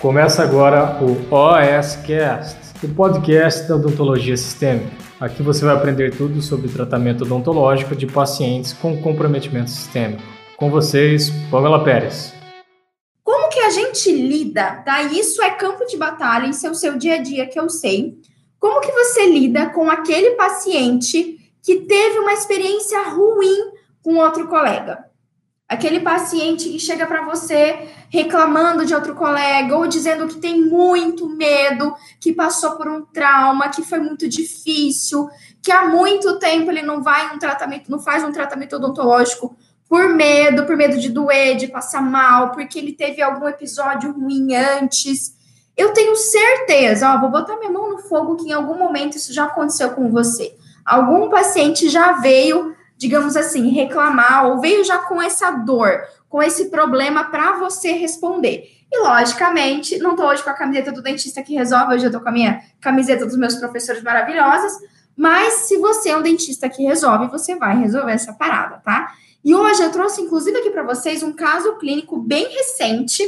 Começa agora o OSCast, o podcast da odontologia sistêmica. Aqui você vai aprender tudo sobre tratamento odontológico de pacientes com comprometimento sistêmico. Com vocês, Pamela Pérez. Como que a gente lida, tá? Isso é campo de batalha, isso é o seu dia a dia que eu sei. Como que você lida com aquele paciente que teve uma experiência ruim com outro colega? Aquele paciente que chega para você reclamando de outro colega ou dizendo que tem muito medo, que passou por um trauma, que foi muito difícil, que há muito tempo ele não vai um tratamento, não faz um tratamento odontológico por medo, por medo de doer, de passar mal, porque ele teve algum episódio ruim antes. Eu tenho certeza, ó, vou botar minha mão no fogo que em algum momento isso já aconteceu com você. Algum paciente já veio digamos assim, reclamar ou veio já com essa dor, com esse problema para você responder. E, logicamente, não estou hoje com a camiseta do dentista que resolve, hoje eu estou com a minha camiseta dos meus professores maravilhosos, mas se você é um dentista que resolve, você vai resolver essa parada, tá? E hoje eu trouxe, inclusive, aqui para vocês um caso clínico bem recente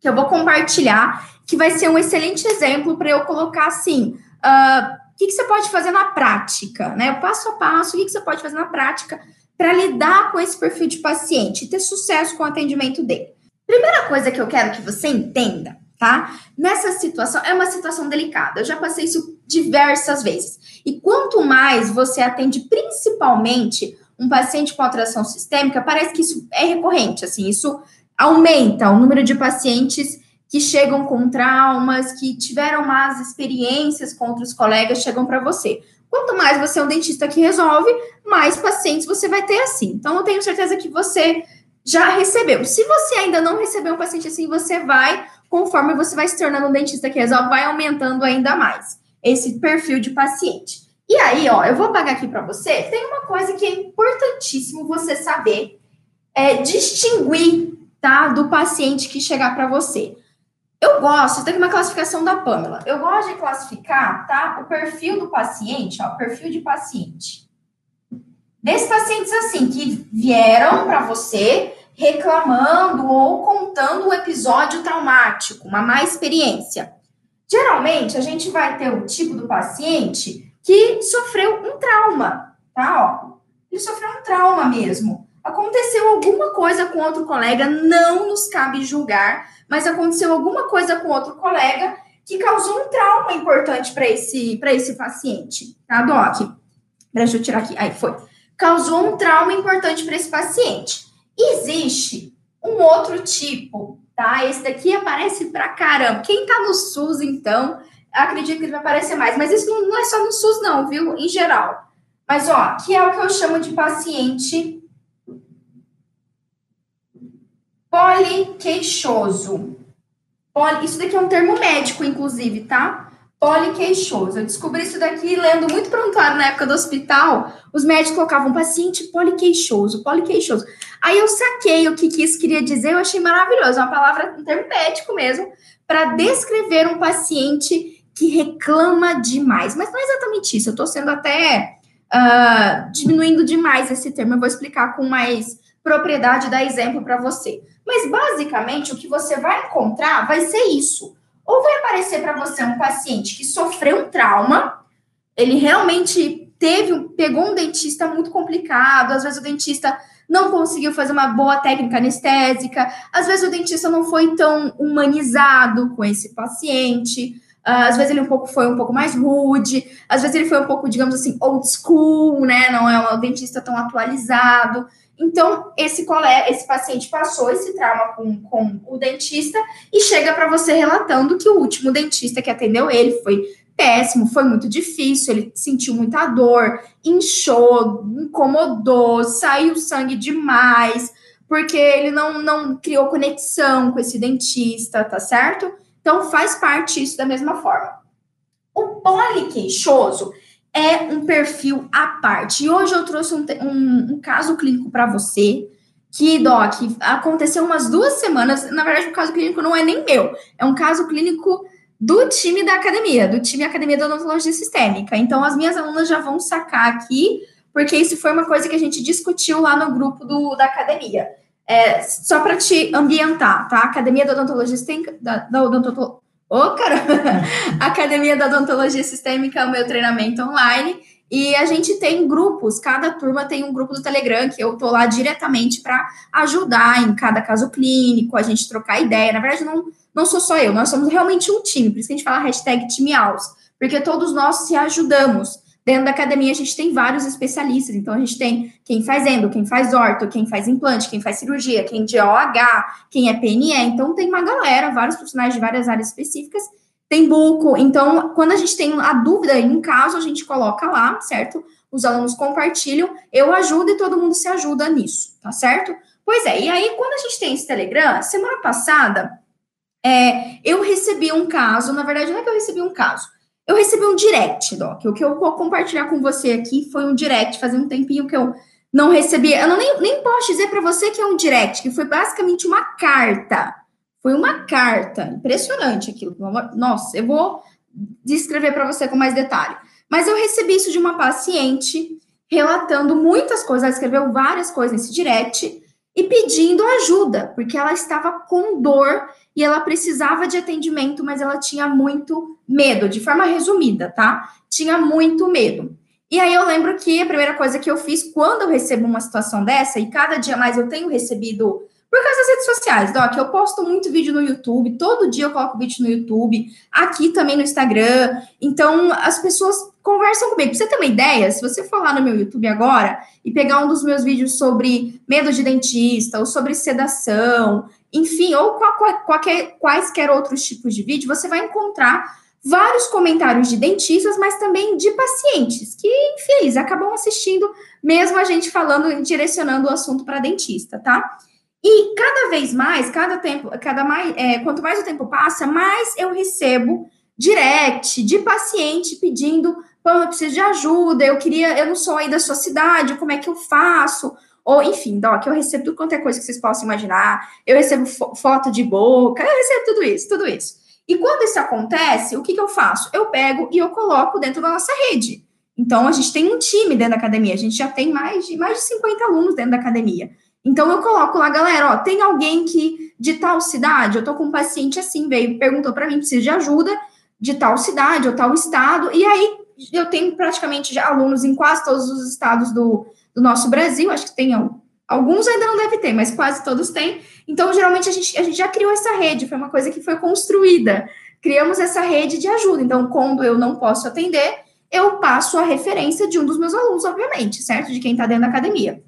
que eu vou compartilhar, que vai ser um excelente exemplo para eu colocar assim. Uh, o que, que você pode fazer na prática, né? O passo a passo, o que, que você pode fazer na prática para lidar com esse perfil de paciente e ter sucesso com o atendimento dele. Primeira coisa que eu quero que você entenda, tá? Nessa situação, é uma situação delicada. Eu já passei isso diversas vezes. E quanto mais você atende, principalmente um paciente com alteração sistêmica, parece que isso é recorrente, assim, isso aumenta o número de pacientes que chegam com traumas, que tiveram más experiências com outros colegas, chegam para você. Quanto mais você é um dentista que resolve, mais pacientes você vai ter assim. Então, eu tenho certeza que você já recebeu. Se você ainda não recebeu um paciente assim, você vai, conforme você vai se tornando um dentista que resolve, vai aumentando ainda mais esse perfil de paciente. E aí, ó, eu vou pagar aqui para você. Tem uma coisa que é importantíssimo você saber é distinguir, tá, do paciente que chegar para você. Eu gosto, tem uma classificação da Pamela. Eu gosto de classificar, tá? O perfil do paciente, ó, perfil de paciente. Desses pacientes assim que vieram para você reclamando ou contando um episódio traumático, uma má experiência. Geralmente a gente vai ter o tipo do paciente que sofreu um trauma, tá? Ó, ele sofreu um trauma mesmo. Aconteceu alguma coisa com outro colega, não nos cabe julgar mas aconteceu alguma coisa com outro colega que causou um trauma importante para esse, esse paciente, tá, Doc? Deixa eu tirar aqui. Aí foi. Causou um trauma importante para esse paciente. Existe um outro tipo, tá? Esse daqui aparece pra caramba. Quem tá no SUS, então, acredito que ele vai aparecer mais. Mas isso não é só no SUS, não, viu? Em geral. Mas, ó, que é o que eu chamo de paciente poliqueixoso. Poli, isso daqui é um termo médico, inclusive, tá? Poliqueixoso. Eu descobri isso daqui lendo muito prontuário na época do hospital. Os médicos colocavam paciente poliqueixoso, poliqueixoso. Aí eu saquei o que, que isso queria dizer, eu achei maravilhoso. É uma palavra, um termo médico mesmo, para descrever um paciente que reclama demais. Mas não é exatamente isso. Eu estou sendo até uh, diminuindo demais esse termo. Eu vou explicar com mais propriedade, dar exemplo para você. Mas basicamente o que você vai encontrar vai ser isso. Ou vai aparecer para você um paciente que sofreu um trauma, ele realmente teve, pegou um dentista muito complicado, às vezes o dentista não conseguiu fazer uma boa técnica anestésica, às vezes o dentista não foi tão humanizado com esse paciente, às vezes ele um pouco foi um pouco mais rude, às vezes ele foi um pouco, digamos assim, old school, né? Não é um dentista tão atualizado. Então, esse colega, esse paciente passou esse trauma com, com o dentista e chega para você relatando que o último dentista que atendeu ele foi péssimo, foi muito difícil, ele sentiu muita dor, inchou, incomodou, saiu sangue demais, porque ele não, não criou conexão com esse dentista, tá certo? Então, faz parte isso da mesma forma. O poliqueixoso é um perfil à parte. E hoje eu trouxe um, um, um caso clínico para você, que, Doc, aconteceu umas duas semanas. Na verdade, o caso clínico não é nem meu, é um caso clínico do time da academia, do time Academia de Odontologia Sistêmica. Então, as minhas alunas já vão sacar aqui, porque isso foi uma coisa que a gente discutiu lá no grupo do, da academia. É, só para te ambientar, tá? Academia da Odontologia Sistêmica. Da, da. Ô, caramba! Academia da Odontologia Sistêmica é o meu treinamento online. E a gente tem grupos, cada turma tem um grupo do Telegram que eu tô lá diretamente para ajudar em cada caso clínico, a gente trocar ideia. Na verdade, não, não sou só eu, nós somos realmente um time, por isso que a gente fala hashtag time porque todos nós se ajudamos. Dentro da academia, a gente tem vários especialistas. Então, a gente tem quem faz endo, quem faz orto, quem faz implante, quem faz cirurgia, quem de OH, quem é PNE. Então, tem uma galera, vários profissionais de várias áreas específicas. Tem buco. Então, quando a gente tem a dúvida em um caso, a gente coloca lá, certo? Os alunos compartilham, eu ajudo e todo mundo se ajuda nisso, tá certo? Pois é, e aí, quando a gente tem esse Telegram, semana passada, é, eu recebi um caso, na verdade, não é que eu recebi um caso, eu recebi um direct, Doc. O que eu vou compartilhar com você aqui foi um direct, fazia um tempinho que eu não recebi. Eu não, nem, nem posso dizer para você que é um direct, que foi basicamente uma carta. Foi uma carta. Impressionante aquilo. Nossa, eu vou descrever para você com mais detalhe. Mas eu recebi isso de uma paciente relatando muitas coisas. Ela escreveu várias coisas nesse direct e pedindo ajuda, porque ela estava com dor e ela precisava de atendimento, mas ela tinha muito medo, de forma resumida, tá? Tinha muito medo. E aí eu lembro que a primeira coisa que eu fiz quando eu recebo uma situação dessa, e cada dia mais eu tenho recebido por causa das redes sociais, Doc, eu posto muito vídeo no YouTube, todo dia eu coloco vídeo no YouTube, aqui também no Instagram. Então, as pessoas conversam comigo. Pra você ter uma ideia, se você for lá no meu YouTube agora e pegar um dos meus vídeos sobre medo de dentista, ou sobre sedação, enfim, ou qualquer, quaisquer outros tipos de vídeo, você vai encontrar vários comentários de dentistas, mas também de pacientes, que, enfim, acabam assistindo, mesmo a gente falando, direcionando o assunto para dentista, tá? E cada vez mais, cada tempo, cada mais, é, quanto mais o tempo passa, mais eu recebo direct de paciente pedindo, pô, eu preciso de ajuda, eu queria, eu não sou aí da sua cidade, como é que eu faço? Ou, enfim, Doc, eu recebo tudo quanto é coisa que vocês possam imaginar, eu recebo fo foto de boca, eu recebo tudo isso, tudo isso. E quando isso acontece, o que, que eu faço? Eu pego e eu coloco dentro da nossa rede. Então, a gente tem um time dentro da academia, a gente já tem mais de, mais de 50 alunos dentro da academia. Então, eu coloco lá, galera, ó, tem alguém que de tal cidade, eu tô com um paciente assim, veio, perguntou para mim, precisa de ajuda de tal cidade ou tal estado, e aí eu tenho praticamente alunos em quase todos os estados do, do nosso Brasil, acho que tem alguns ainda não deve ter, mas quase todos têm. Então, geralmente, a gente, a gente já criou essa rede, foi uma coisa que foi construída. Criamos essa rede de ajuda. Então, quando eu não posso atender, eu passo a referência de um dos meus alunos, obviamente, certo? De quem está dentro da academia.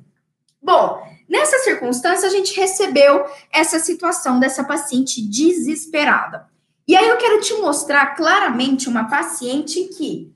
Bom, nessa circunstância, a gente recebeu essa situação dessa paciente desesperada. E aí eu quero te mostrar claramente uma paciente que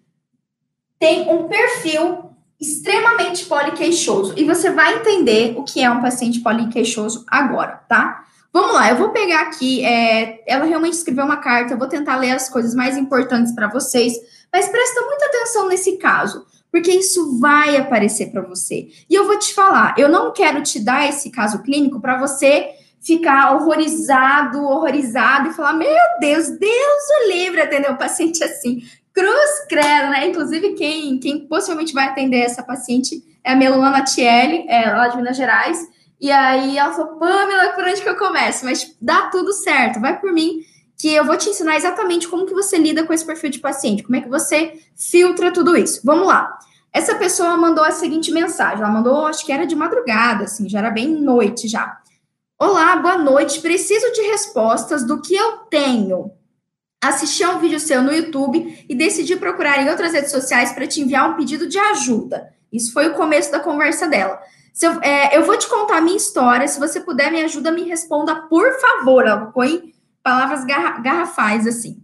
tem um perfil extremamente poliqueixoso. E você vai entender o que é um paciente poliqueixoso agora, tá? Vamos lá, eu vou pegar aqui. É, ela realmente escreveu uma carta, eu vou tentar ler as coisas mais importantes para vocês, mas presta muita atenção nesse caso, porque isso vai aparecer para você. E eu vou te falar, eu não quero te dar esse caso clínico para você ficar horrorizado, horrorizado e falar: Meu Deus, Deus o livre atender um paciente assim. Cruz credo, né? Inclusive, quem, quem possivelmente vai atender essa paciente é a Meluna Natielli, é, lá de Minas Gerais. E aí ela falou, Pamela, por onde que eu começo? Mas dá tudo certo, vai por mim, que eu vou te ensinar exatamente como que você lida com esse perfil de paciente, como é que você filtra tudo isso. Vamos lá. Essa pessoa mandou a seguinte mensagem, ela mandou, acho que era de madrugada, assim, já era bem noite já. Olá, boa noite, preciso de respostas do que eu tenho assisti a um vídeo seu no YouTube e decidi procurar em outras redes sociais para te enviar um pedido de ajuda. Isso foi o começo da conversa dela. Eu, é, eu, vou te contar a minha história. Se você puder, me ajuda, me responda, por favor. Ela põe palavras garra, garrafais assim.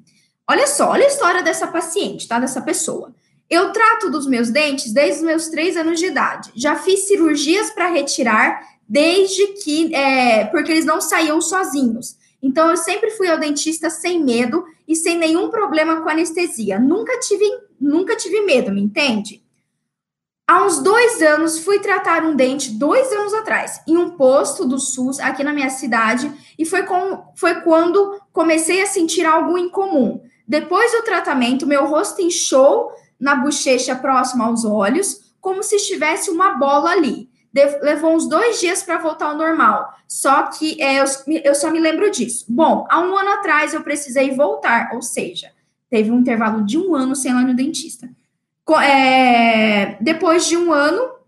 Olha só, olha a história dessa paciente, tá? Dessa pessoa. Eu trato dos meus dentes desde os meus três anos de idade. Já fiz cirurgias para retirar desde que, é, porque eles não saíam sozinhos. Então, eu sempre fui ao dentista sem medo e sem nenhum problema com anestesia. Nunca tive, nunca tive medo, me entende? Há uns dois anos, fui tratar um dente, dois anos atrás, em um posto do SUS aqui na minha cidade, e foi, com, foi quando comecei a sentir algo incomum. Depois do tratamento, meu rosto inchou na bochecha próxima aos olhos, como se estivesse uma bola ali. Levou uns dois dias para voltar ao normal. Só que é, eu, eu só me lembro disso. Bom, há um ano atrás eu precisei voltar, ou seja, teve um intervalo de um ano sem ir no dentista. É, depois de um ano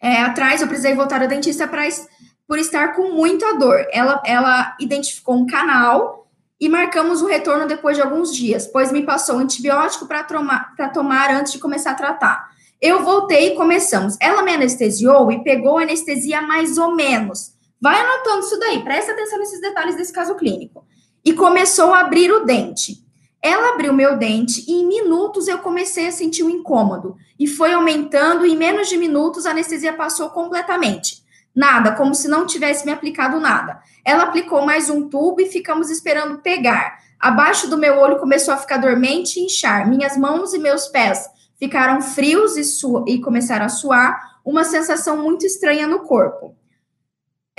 é, atrás, eu precisei voltar ao dentista pra, por estar com muita dor. Ela, ela identificou um canal e marcamos o retorno depois de alguns dias, pois me passou um antibiótico para tomar antes de começar a tratar. Eu voltei e começamos. Ela me anestesiou e pegou anestesia mais ou menos. Vai anotando isso daí, presta atenção nesses detalhes desse caso clínico. E começou a abrir o dente. Ela abriu meu dente e em minutos eu comecei a sentir um incômodo. E foi aumentando, e em menos de minutos a anestesia passou completamente. Nada, como se não tivesse me aplicado nada. Ela aplicou mais um tubo e ficamos esperando pegar. Abaixo do meu olho começou a ficar dormente e inchar. Minhas mãos e meus pés ficaram frios e, e começaram a suar, uma sensação muito estranha no corpo.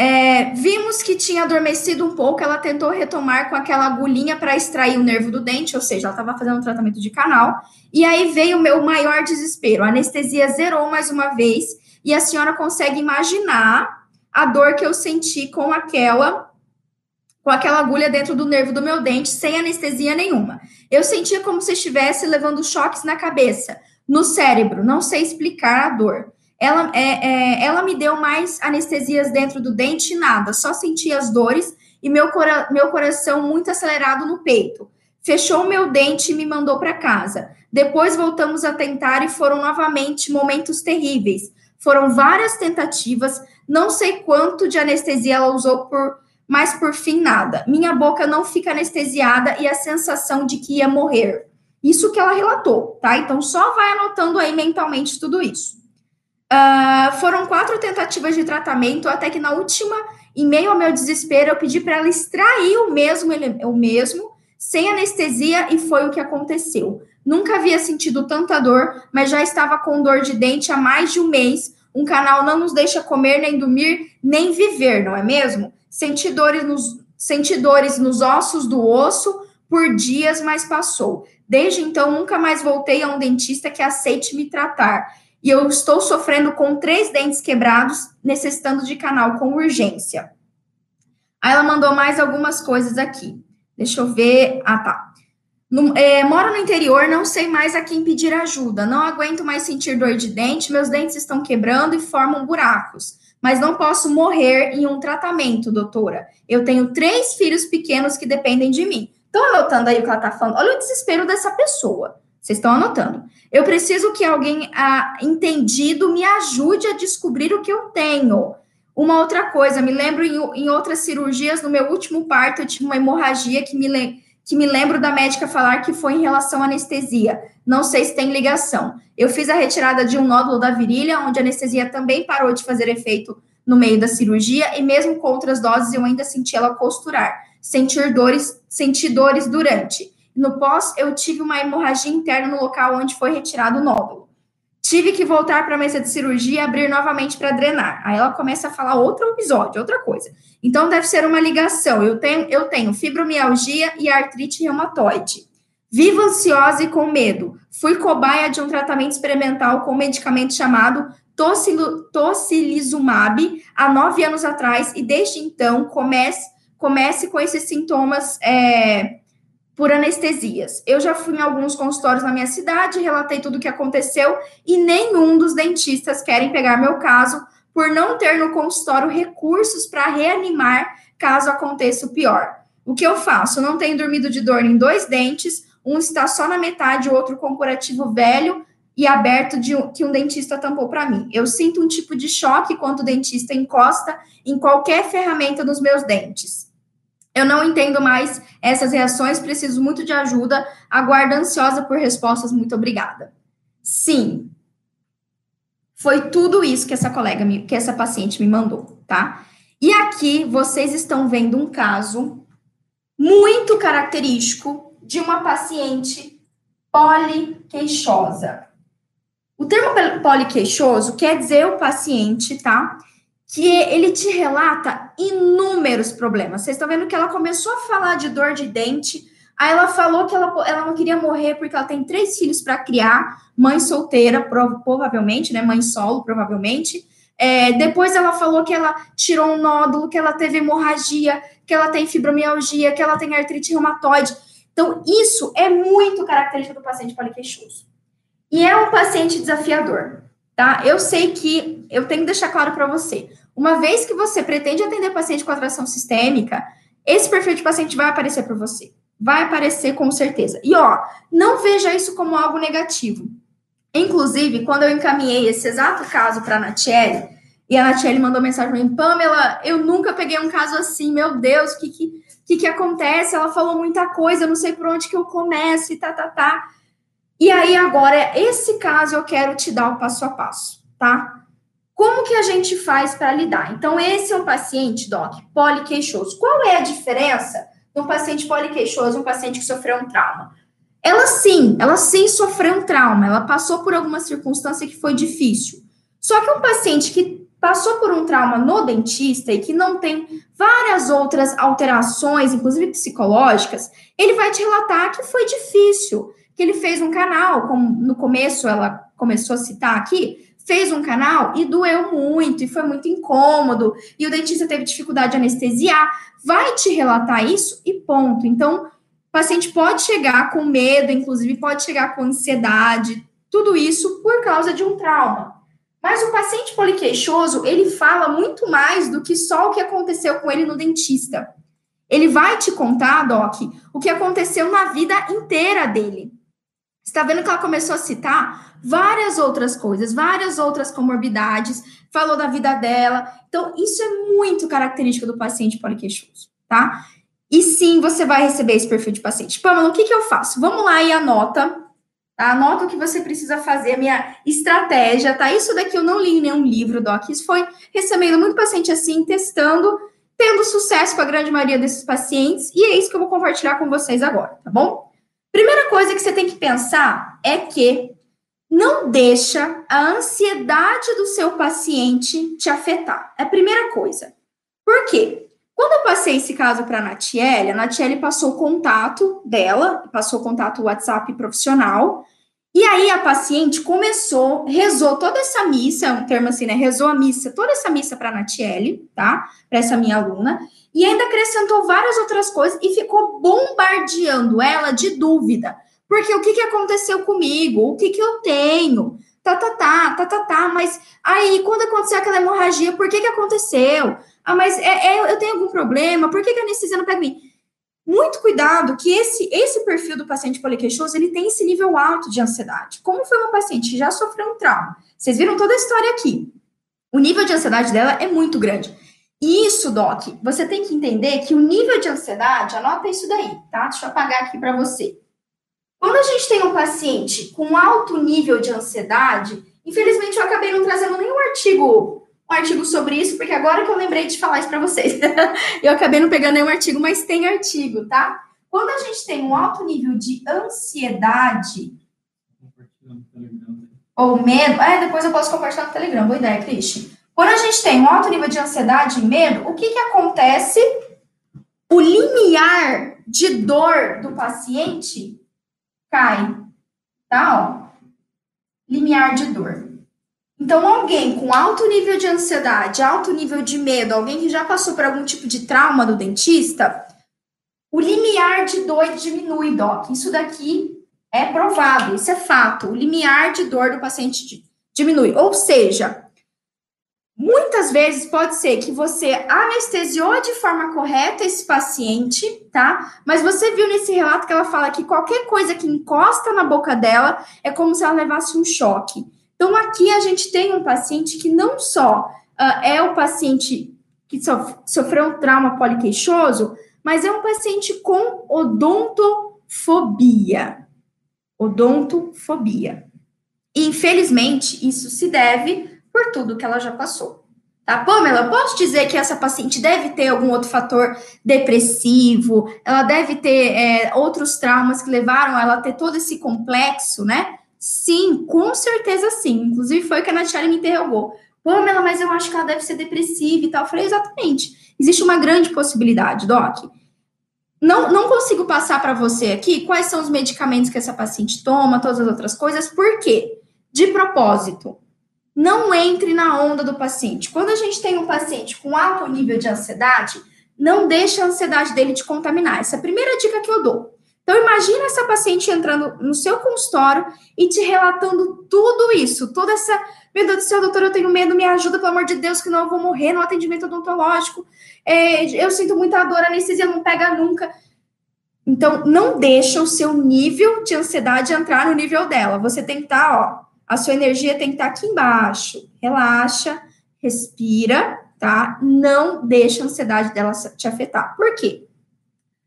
É, vimos que tinha adormecido um pouco, ela tentou retomar com aquela agulhinha para extrair o nervo do dente, ou seja, ela estava fazendo um tratamento de canal. E aí veio o meu maior desespero. A anestesia zerou mais uma vez, e a senhora consegue imaginar a dor que eu senti com aquela com aquela agulha dentro do nervo do meu dente, sem anestesia nenhuma. Eu sentia como se estivesse levando choques na cabeça, no cérebro, não sei explicar a dor. Ela, é, é, ela me deu mais anestesias dentro do dente, nada, só senti as dores e meu, cora meu coração muito acelerado no peito. Fechou meu dente e me mandou para casa. Depois voltamos a tentar e foram novamente momentos terríveis. Foram várias tentativas, não sei quanto de anestesia ela usou por, mas por fim nada. Minha boca não fica anestesiada e a sensação de que ia morrer. Isso que ela relatou, tá? Então só vai anotando aí mentalmente tudo isso. Uh, foram quatro tentativas de tratamento, até que na última, em meio ao meu desespero, eu pedi para ela extrair o mesmo, o mesmo, sem anestesia, e foi o que aconteceu. Nunca havia sentido tanta dor, mas já estava com dor de dente há mais de um mês. Um canal não nos deixa comer, nem dormir, nem viver, não é mesmo? Senti dores nos, senti dores nos ossos do osso por dias, mas passou. Desde então, nunca mais voltei a um dentista que aceite me tratar. E eu estou sofrendo com três dentes quebrados, necessitando de canal com urgência. Aí ela mandou mais algumas coisas aqui. Deixa eu ver. Ah, tá. No, é, moro no interior, não sei mais a quem pedir ajuda. Não aguento mais sentir dor de dente, meus dentes estão quebrando e formam buracos. Mas não posso morrer em um tratamento, doutora. Eu tenho três filhos pequenos que dependem de mim. Estão anotando aí o que ela está falando? Olha o desespero dessa pessoa. Vocês estão anotando. Eu preciso que alguém ah, entendido me ajude a descobrir o que eu tenho. Uma outra coisa, me lembro em, em outras cirurgias, no meu último parto, eu tive uma hemorragia que me, que me lembro da médica falar que foi em relação à anestesia. Não sei se tem ligação. Eu fiz a retirada de um nódulo da virilha, onde a anestesia também parou de fazer efeito no meio da cirurgia, e mesmo com outras doses eu ainda senti ela costurar sentir dores, sentir dores durante. No pós, eu tive uma hemorragia interna no local onde foi retirado o nódulo. Tive que voltar para a mesa de cirurgia e abrir novamente para drenar. Aí ela começa a falar outro episódio, outra coisa. Então deve ser uma ligação. Eu tenho, eu tenho fibromialgia e artrite reumatoide. Vivo ansiosa e com medo. Fui cobaia de um tratamento experimental com medicamento chamado tocilizumab há nove anos atrás e desde então comece comece com esses sintomas é, por anestesias. Eu já fui em alguns consultórios na minha cidade, relatei tudo o que aconteceu e nenhum dos dentistas querem pegar meu caso por não ter no consultório recursos para reanimar caso aconteça o pior. O que eu faço? Não tenho dormido de dor em dois dentes, um está só na metade, o outro com curativo velho e aberto de que um dentista tampou para mim. Eu sinto um tipo de choque quando o dentista encosta em qualquer ferramenta nos meus dentes. Eu não entendo mais essas reações, preciso muito de ajuda. Aguardo ansiosa por respostas. Muito obrigada. Sim. Foi tudo isso que essa colega, me, que essa paciente me mandou, tá? E aqui vocês estão vendo um caso muito característico de uma paciente poliqueixosa. O termo poliqueixoso quer dizer o paciente, tá? Que ele te relata inúmeros problemas. Vocês estão vendo que ela começou a falar de dor de dente, aí ela falou que ela, ela não queria morrer porque ela tem três filhos para criar, mãe solteira, provavelmente, né? Mãe solo, provavelmente. É, depois ela falou que ela tirou um nódulo, que ela teve hemorragia, que ela tem fibromialgia, que ela tem artrite reumatoide. Então, isso é muito característico do paciente poliqueixoso. E é um paciente desafiador, tá? Eu sei que eu tenho que deixar claro para você. Uma vez que você pretende atender paciente com atração sistêmica, esse perfil de paciente vai aparecer para você. Vai aparecer com certeza. E ó, não veja isso como algo negativo. Inclusive, quando eu encaminhei esse exato caso para a Natiele, e a Natiele mandou mensagem para mim, Pamela, eu nunca peguei um caso assim, meu Deus, o que, que, que, que acontece? Ela falou muita coisa, eu não sei por onde que eu começo, e tá, tá, tá. E aí, agora, esse caso eu quero te dar o passo a passo, tá? Como que a gente faz para lidar? Então, esse é um paciente, Doc, poliqueixoso. Qual é a diferença de um paciente poliqueixoso e um paciente que sofreu um trauma? Ela sim, ela sim sofreu um trauma, ela passou por alguma circunstância que foi difícil. Só que um paciente que passou por um trauma no dentista e que não tem várias outras alterações, inclusive psicológicas, ele vai te relatar que foi difícil, que ele fez um canal, como no começo ela começou a citar aqui, fez um canal e doeu muito, e foi muito incômodo, e o dentista teve dificuldade de anestesiar, vai te relatar isso e ponto. Então, o paciente pode chegar com medo, inclusive pode chegar com ansiedade, tudo isso por causa de um trauma. Mas o paciente poliqueixoso, ele fala muito mais do que só o que aconteceu com ele no dentista. Ele vai te contar, Doc, o que aconteceu na vida inteira dele. Está vendo que ela começou a citar várias outras coisas, várias outras comorbidades, falou da vida dela. Então, isso é muito característico do paciente poliqueixoso, tá? E sim, você vai receber esse perfil de paciente. Pamela, o que, que eu faço? Vamos lá e anota. Tá? Anota o que você precisa fazer, a minha estratégia, tá? Isso daqui eu não li em nenhum livro, Doc. Isso foi recebendo muito paciente assim, testando, tendo sucesso com a grande maioria desses pacientes. E é isso que eu vou compartilhar com vocês agora, tá bom? Primeira coisa que você tem que pensar é que não deixa a ansiedade do seu paciente te afetar. É a primeira coisa. Por quê? Quando eu passei esse caso para a Natiele, a Natiele passou o contato dela, passou o contato WhatsApp profissional, e aí a paciente começou, rezou toda essa missa, é um termo assim, né? Rezou a missa, toda essa missa para a Natiele, tá? Para essa minha aluna, e ainda acrescentou várias outras coisas e ficou bombardeando ela de dúvida. Porque o que, que aconteceu comigo? O que, que eu tenho? Tá, tá, tá, tá, tá, tá, mas aí quando aconteceu aquela hemorragia, por que, que aconteceu? Ah, mas é, é, eu tenho algum problema? Por que, que a anestesia não pega em mim? Muito cuidado que esse, esse perfil do paciente poliqueixoso, ele tem esse nível alto de ansiedade. Como foi uma paciente que já sofreu um trauma? Vocês viram toda a história aqui. O nível de ansiedade dela é muito grande. E isso, Doc, você tem que entender que o nível de ansiedade, anota isso daí, tá? Deixa eu apagar aqui para você. Quando a gente tem um paciente com alto nível de ansiedade, infelizmente eu acabei não trazendo nenhum artigo um artigo sobre isso, porque agora que eu lembrei de falar isso para vocês. eu acabei não pegando nenhum artigo, mas tem artigo, tá? Quando a gente tem um alto nível de ansiedade ou medo, é, depois eu posso compartilhar no Telegram, boa ideia, Cristian. Quando a gente tem um alto nível de ansiedade e medo, o que que acontece? O limiar de dor do paciente cai, tá? Ó, limiar de dor. Então, alguém com alto nível de ansiedade, alto nível de medo, alguém que já passou por algum tipo de trauma do dentista, o limiar de dor diminui, Doc. Isso daqui é provado, isso é fato. O limiar de dor do paciente diminui. Ou seja, muitas vezes pode ser que você anestesiou de forma correta esse paciente, tá? Mas você viu nesse relato que ela fala que qualquer coisa que encosta na boca dela é como se ela levasse um choque. Então, aqui a gente tem um paciente que não só uh, é o paciente que sofreu um trauma poliqueixoso, mas é um paciente com odontofobia. Odontofobia. E, infelizmente, isso se deve por tudo que ela já passou. Tá, Pamela, posso dizer que essa paciente deve ter algum outro fator depressivo, ela deve ter é, outros traumas que levaram ela a ter todo esse complexo, né? Sim, com certeza sim. Inclusive foi que a Natiele me interrogou. Pamela, mas eu acho que ela deve ser depressiva e tal. Eu falei, exatamente. Existe uma grande possibilidade, Doc. Não, não consigo passar para você aqui quais são os medicamentos que essa paciente toma, todas as outras coisas, por quê? De propósito. Não entre na onda do paciente. Quando a gente tem um paciente com alto nível de ansiedade, não deixe a ansiedade dele te contaminar. Essa é a primeira dica que eu dou. Então, imagina essa paciente entrando no seu consultório e te relatando tudo isso, toda essa. Meu Deus do céu, doutor, eu tenho medo, me ajuda, pelo amor de Deus, que não eu vou morrer no atendimento odontológico. É, eu sinto muita dor, a anestesia não pega nunca. Então, não deixa o seu nível de ansiedade entrar no nível dela. Você tem que estar, tá, ó, a sua energia tem que estar aqui embaixo. Relaxa, respira, tá? Não deixa a ansiedade dela te afetar. Por quê?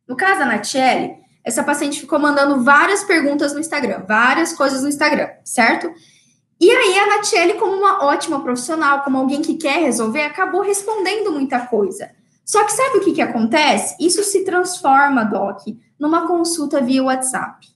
No caso da Natiele, essa paciente ficou mandando várias perguntas no Instagram, várias coisas no Instagram, certo? E aí a Natiele, como uma ótima profissional, como alguém que quer resolver, acabou respondendo muita coisa. Só que sabe o que, que acontece? Isso se transforma, Doc, numa consulta via WhatsApp.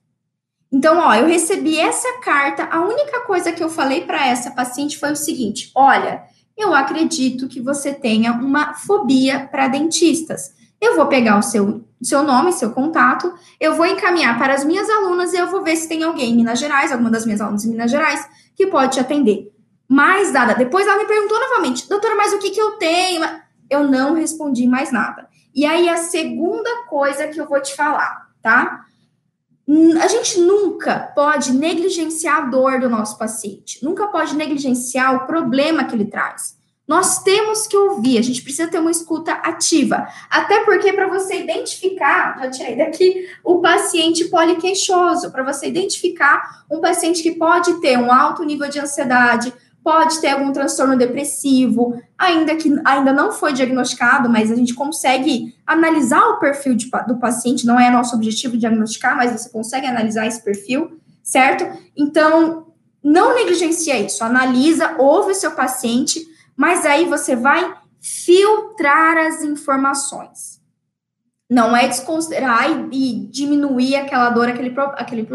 Então, ó, eu recebi essa carta, a única coisa que eu falei para essa paciente foi o seguinte: olha, eu acredito que você tenha uma fobia para dentistas. Eu vou pegar o seu, seu nome, seu contato, eu vou encaminhar para as minhas alunas e eu vou ver se tem alguém em Minas Gerais, alguma das minhas alunas em Minas Gerais, que pode te atender. Mais nada. Depois ela me perguntou novamente, doutora, mas o que, que eu tenho? Eu não respondi mais nada. E aí, a segunda coisa que eu vou te falar, tá? A gente nunca pode negligenciar a dor do nosso paciente, nunca pode negligenciar o problema que ele traz. Nós temos que ouvir, a gente precisa ter uma escuta ativa. Até porque, para você identificar, já tirei daqui, o paciente poliqueixoso, para você identificar um paciente que pode ter um alto nível de ansiedade, pode ter algum transtorno depressivo, ainda que ainda não foi diagnosticado, mas a gente consegue analisar o perfil de, do paciente, não é nosso objetivo diagnosticar, mas você consegue analisar esse perfil, certo? Então, não negligencia isso, analisa, ouve o seu paciente mas aí você vai filtrar as informações. Não é desconsiderar e, diminuir aquela dor, aquele, aquele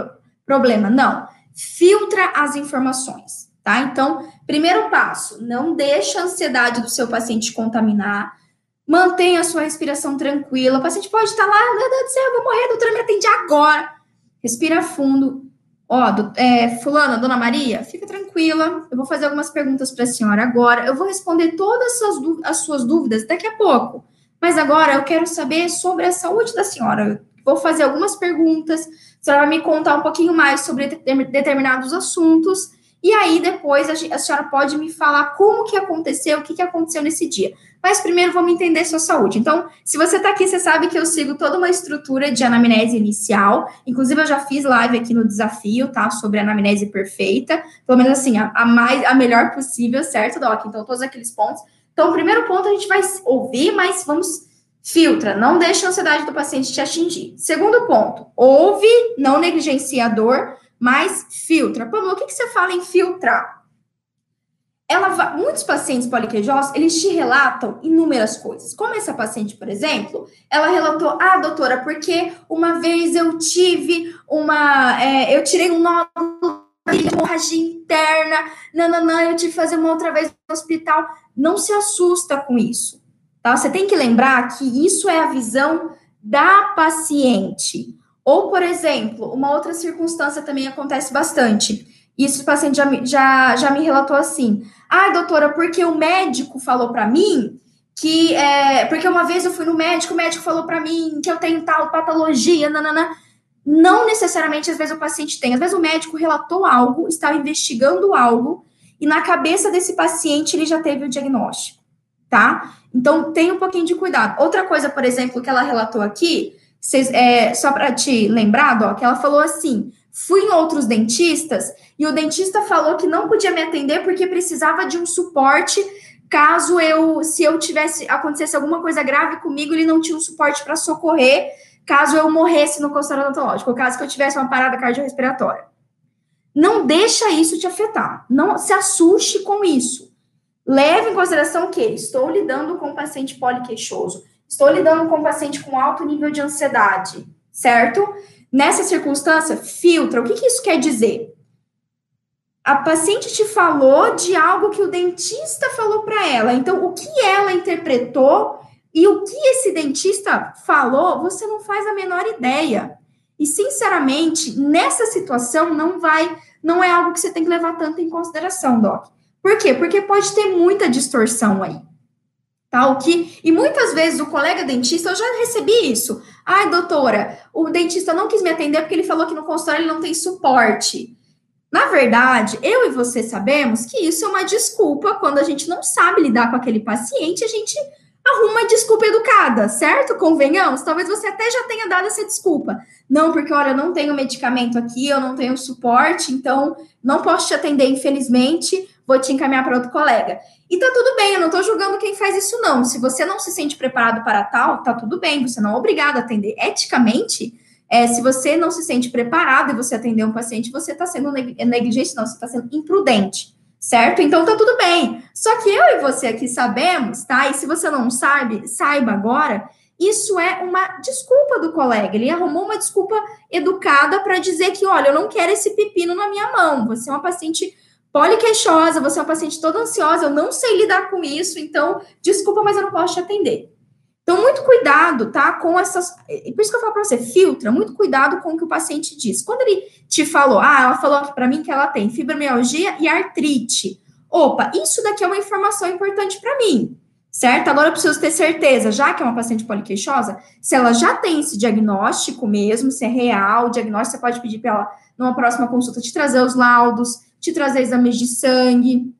problema. Não. Filtra as informações, tá? Então, primeiro passo, não deixa a ansiedade do seu paciente contaminar. Mantenha a sua respiração tranquila. O paciente pode estar lá, meu Deus do céu, eu vou morrer, doutora me atende agora. Respira fundo, Ó, do, é, fulana, dona Maria, fica tranquila, eu vou fazer algumas perguntas para a senhora agora, eu vou responder todas as suas, as suas dúvidas daqui a pouco, mas agora eu quero saber sobre a saúde da senhora, vou fazer algumas perguntas, a senhora vai me contar um pouquinho mais sobre determinados assuntos, e aí depois a, senhora pode me falar como que aconteceu, o que, que aconteceu nesse dia. Mas primeiro vamos entender sua saúde. Então, se você está aqui, você sabe que eu sigo toda uma estrutura de anamnese inicial. Inclusive, eu já fiz live aqui no desafio, tá? Sobre anamnese perfeita. Pelo menos assim, a, a mais, a melhor possível, certo, Doc? Então, todos aqueles pontos. Então, o primeiro ponto a gente vai ouvir, mas vamos filtra, não deixa a ansiedade do paciente te atingir. Segundo ponto, ouve, não negligencia a dor, mas filtra. Pamela, o que, que você fala em filtrar? Ela, muitos pacientes poliquejosos, eles te relatam inúmeras coisas. Como essa paciente, por exemplo, ela relatou, ah, doutora, porque uma vez eu tive uma, é, eu tirei um nódulo hemorragia interna, nananã, eu tive que fazer uma outra vez no hospital. Não se assusta com isso, tá? Você tem que lembrar que isso é a visão da paciente. Ou, por exemplo, uma outra circunstância também acontece bastante. Isso o paciente já, já, já me relatou assim. Ah, doutora, porque o médico falou para mim que é, porque uma vez eu fui no médico, o médico falou para mim que eu tenho tal patologia, nanana. Não necessariamente, às vezes, o paciente tem. Às vezes, o médico relatou algo, estava investigando algo, e na cabeça desse paciente ele já teve o diagnóstico, tá? Então, tem um pouquinho de cuidado. Outra coisa, por exemplo, que ela relatou aqui Cês, é, só para te lembrar, Doc, ela falou assim: fui em outros dentistas e o dentista falou que não podia me atender porque precisava de um suporte caso eu, se eu tivesse acontecesse alguma coisa grave comigo, ele não tinha um suporte para socorrer caso eu morresse no consultório odontológico, caso que eu tivesse uma parada cardiorrespiratória. Não deixa isso te afetar, não se assuste com isso. Leve em consideração que estou lidando com um paciente poliqueixoso Estou lidando com um paciente com alto nível de ansiedade, certo? Nessa circunstância, filtra. O que, que isso quer dizer? A paciente te falou de algo que o dentista falou para ela. Então, o que ela interpretou e o que esse dentista falou, você não faz a menor ideia. E, sinceramente, nessa situação, não vai, não é algo que você tem que levar tanto em consideração, Doc. Por quê? Porque pode ter muita distorção aí. O que, e muitas vezes o colega dentista, eu já recebi isso. Ai, doutora, o dentista não quis me atender porque ele falou que no consultório ele não tem suporte. Na verdade, eu e você sabemos que isso é uma desculpa quando a gente não sabe lidar com aquele paciente, a gente arruma uma desculpa educada, certo? Convenhamos? Talvez você até já tenha dado essa desculpa. Não, porque olha, eu não tenho medicamento aqui, eu não tenho suporte, então não posso te atender, infelizmente, vou te encaminhar para outro colega. E tá tudo bem, eu não tô julgando quem faz isso, não. Se você não se sente preparado para tal, tá tudo bem, você não é obrigado a atender. Eticamente, é, se você não se sente preparado e você atender um paciente, você está sendo negligente, não, você está sendo imprudente, certo? Então tá tudo bem. Só que eu e você aqui sabemos, tá? E se você não sabe, saiba agora. Isso é uma desculpa do colega. Ele arrumou uma desculpa educada para dizer que, olha, eu não quero esse pepino na minha mão. Você é uma paciente poliqueixosa, você é uma paciente toda ansiosa, eu não sei lidar com isso, então, desculpa, mas eu não posso te atender. Então, muito cuidado, tá? Com essas. Por isso que eu falo para você, filtra, muito cuidado com o que o paciente diz. Quando ele te falou, ah, ela falou aqui para mim que ela tem fibromialgia e artrite. Opa, isso daqui é uma informação importante para mim, certo? Agora eu preciso ter certeza, já que é uma paciente poliqueixosa, se ela já tem esse diagnóstico mesmo, se é real, o diagnóstico, você pode pedir para ela, numa próxima consulta, te trazer os laudos, te trazer exames de sangue,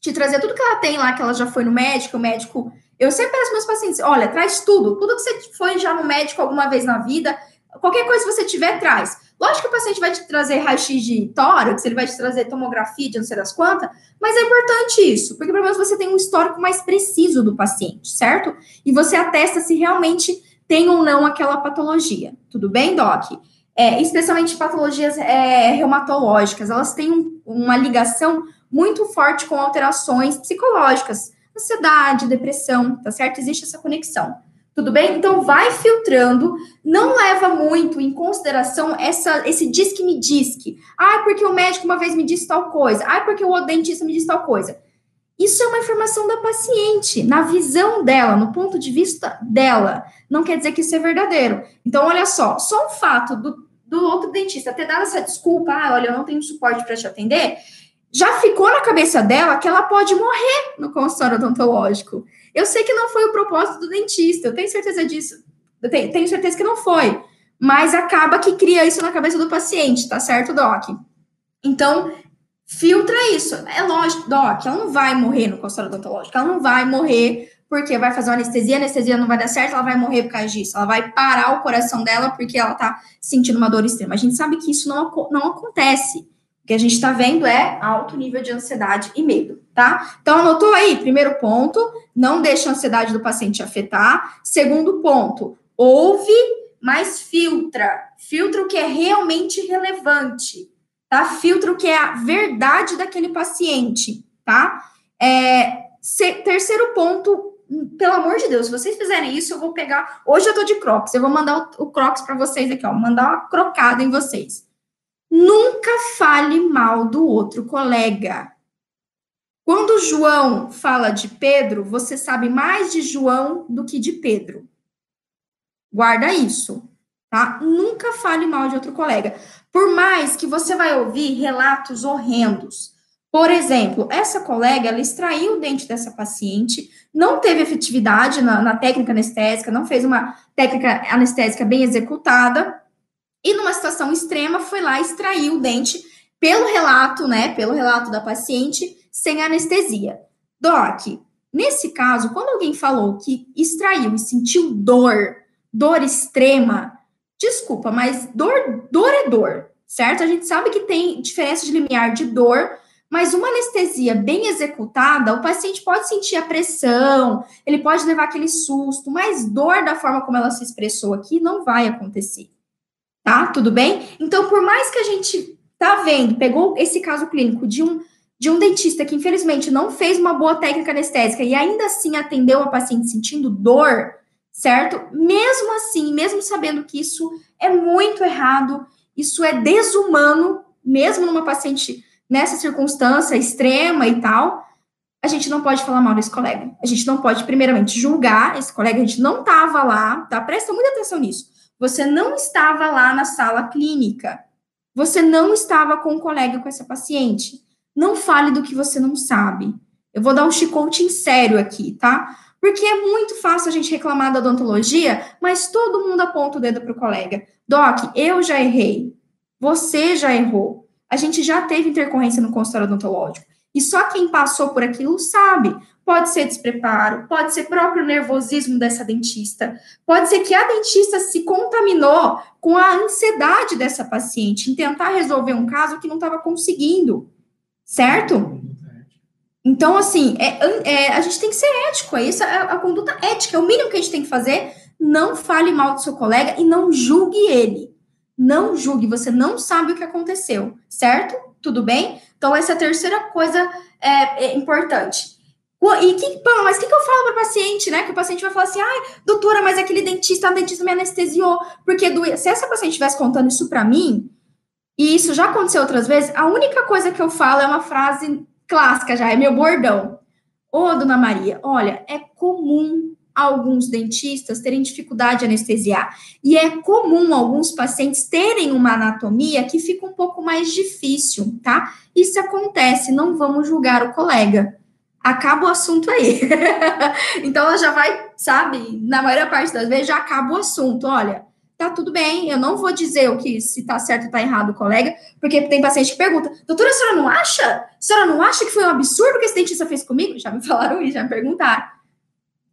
te trazer tudo que ela tem lá, que ela já foi no médico, o médico eu sempre peço meus pacientes, olha, traz tudo, tudo que você foi já no médico alguma vez na vida, qualquer coisa que você tiver, traz. Lógico que o paciente vai te trazer raio-x de tórax, ele vai te trazer tomografia de não sei das quantas, mas é importante isso, porque pelo menos você tem um histórico mais preciso do paciente, certo? E você atesta se realmente tem ou não aquela patologia. Tudo bem, Doc? É, especialmente patologias é, reumatológicas, elas têm um, uma ligação muito forte com alterações psicológicas ansiedade, depressão, tá certo? Existe essa conexão. Tudo bem? Então vai filtrando, não leva muito em consideração essa, esse diz que me diz que. Ah, porque o médico uma vez me disse tal coisa. Ah, porque o dentista me disse tal coisa. Isso é uma informação da paciente, na visão dela, no ponto de vista dela. Não quer dizer que isso é verdadeiro. Então, olha só, só o fato do, do outro dentista ter dado essa desculpa, ah, olha, eu não tenho suporte para te atender, já ficou na cabeça dela que ela pode morrer no consultório odontológico. Eu sei que não foi o propósito do dentista, eu tenho certeza disso. Eu tenho, tenho certeza que não foi. Mas acaba que cria isso na cabeça do paciente, tá certo, Doc? Então, filtra isso. É lógico, Doc, ela não vai morrer no consultório odontológico, ela não vai morrer porque vai fazer uma anestesia, a anestesia não vai dar certo, ela vai morrer por causa disso. Ela vai parar o coração dela porque ela tá sentindo uma dor extrema. A gente sabe que isso não, não acontece que a gente está vendo é alto nível de ansiedade e medo, tá? Então, anotou aí? Primeiro ponto, não deixa a ansiedade do paciente afetar. Segundo ponto, ouve, mas filtra. Filtra o que é realmente relevante, tá? Filtra o que é a verdade daquele paciente, tá? É, terceiro ponto, pelo amor de Deus, se vocês fizerem isso, eu vou pegar. Hoje eu tô de Crocs, eu vou mandar o, o Crocs para vocês aqui, ó, mandar uma crocada em vocês. Nunca fale mal do outro colega. Quando João fala de Pedro, você sabe mais de João do que de Pedro. Guarda isso, tá? Nunca fale mal de outro colega. Por mais que você vai ouvir relatos horrendos. Por exemplo, essa colega, ela extraiu o dente dessa paciente, não teve efetividade na, na técnica anestésica, não fez uma técnica anestésica bem executada, e numa situação extrema, foi lá extrair o dente pelo relato, né? Pelo relato da paciente, sem anestesia. Doc, nesse caso, quando alguém falou que extraiu e sentiu dor, dor extrema, desculpa, mas dor, dor é dor, certo? A gente sabe que tem diferença de limiar de dor, mas uma anestesia bem executada, o paciente pode sentir a pressão, ele pode levar aquele susto, mas dor da forma como ela se expressou aqui não vai acontecer tá? Tudo bem? Então, por mais que a gente tá vendo, pegou esse caso clínico de um de um dentista que infelizmente não fez uma boa técnica anestésica e ainda assim atendeu a paciente sentindo dor, certo? Mesmo assim, mesmo sabendo que isso é muito errado, isso é desumano, mesmo numa paciente nessa circunstância extrema e tal, a gente não pode falar mal desse colega. A gente não pode, primeiramente, julgar esse colega, a gente não estava lá, tá? Presta muita atenção nisso. Você não estava lá na sala clínica. Você não estava com um colega com essa paciente. Não fale do que você não sabe. Eu vou dar um chicote sério aqui, tá? Porque é muito fácil a gente reclamar da odontologia, mas todo mundo aponta o dedo para o colega. Doc, eu já errei. Você já errou. A gente já teve intercorrência no consultório odontológico. E só quem passou por aquilo sabe. Pode ser despreparo, pode ser próprio nervosismo dessa dentista, pode ser que a dentista se contaminou com a ansiedade dessa paciente em tentar resolver um caso que não estava conseguindo, certo? Então, assim, é, é, a gente tem que ser ético, é isso, é a conduta ética, é o mínimo que a gente tem que fazer. Não fale mal do seu colega e não julgue ele. Não julgue, você não sabe o que aconteceu, certo? Tudo bem? Então, essa é a terceira coisa é, é importante. E que, mas o que, que eu falo para o paciente, né? Que o paciente vai falar assim, ai, doutora, mas aquele dentista, a dentista me anestesiou, porque doía. Se essa paciente estivesse contando isso para mim, e isso já aconteceu outras vezes, a única coisa que eu falo é uma frase clássica já, é meu bordão. Ô, dona Maria, olha, é comum alguns dentistas terem dificuldade de anestesiar. E é comum alguns pacientes terem uma anatomia que fica um pouco mais difícil, tá? Isso acontece, não vamos julgar o colega. Acaba o assunto aí. então ela já vai, sabe, na maior parte das vezes já acaba o assunto. Olha, tá tudo bem, eu não vou dizer o que se tá certo ou tá errado colega, porque tem paciente que pergunta, doutora, a senhora não acha? A senhora não acha que foi um absurdo que esse dentista fez comigo? Já me falaram isso, já me perguntaram.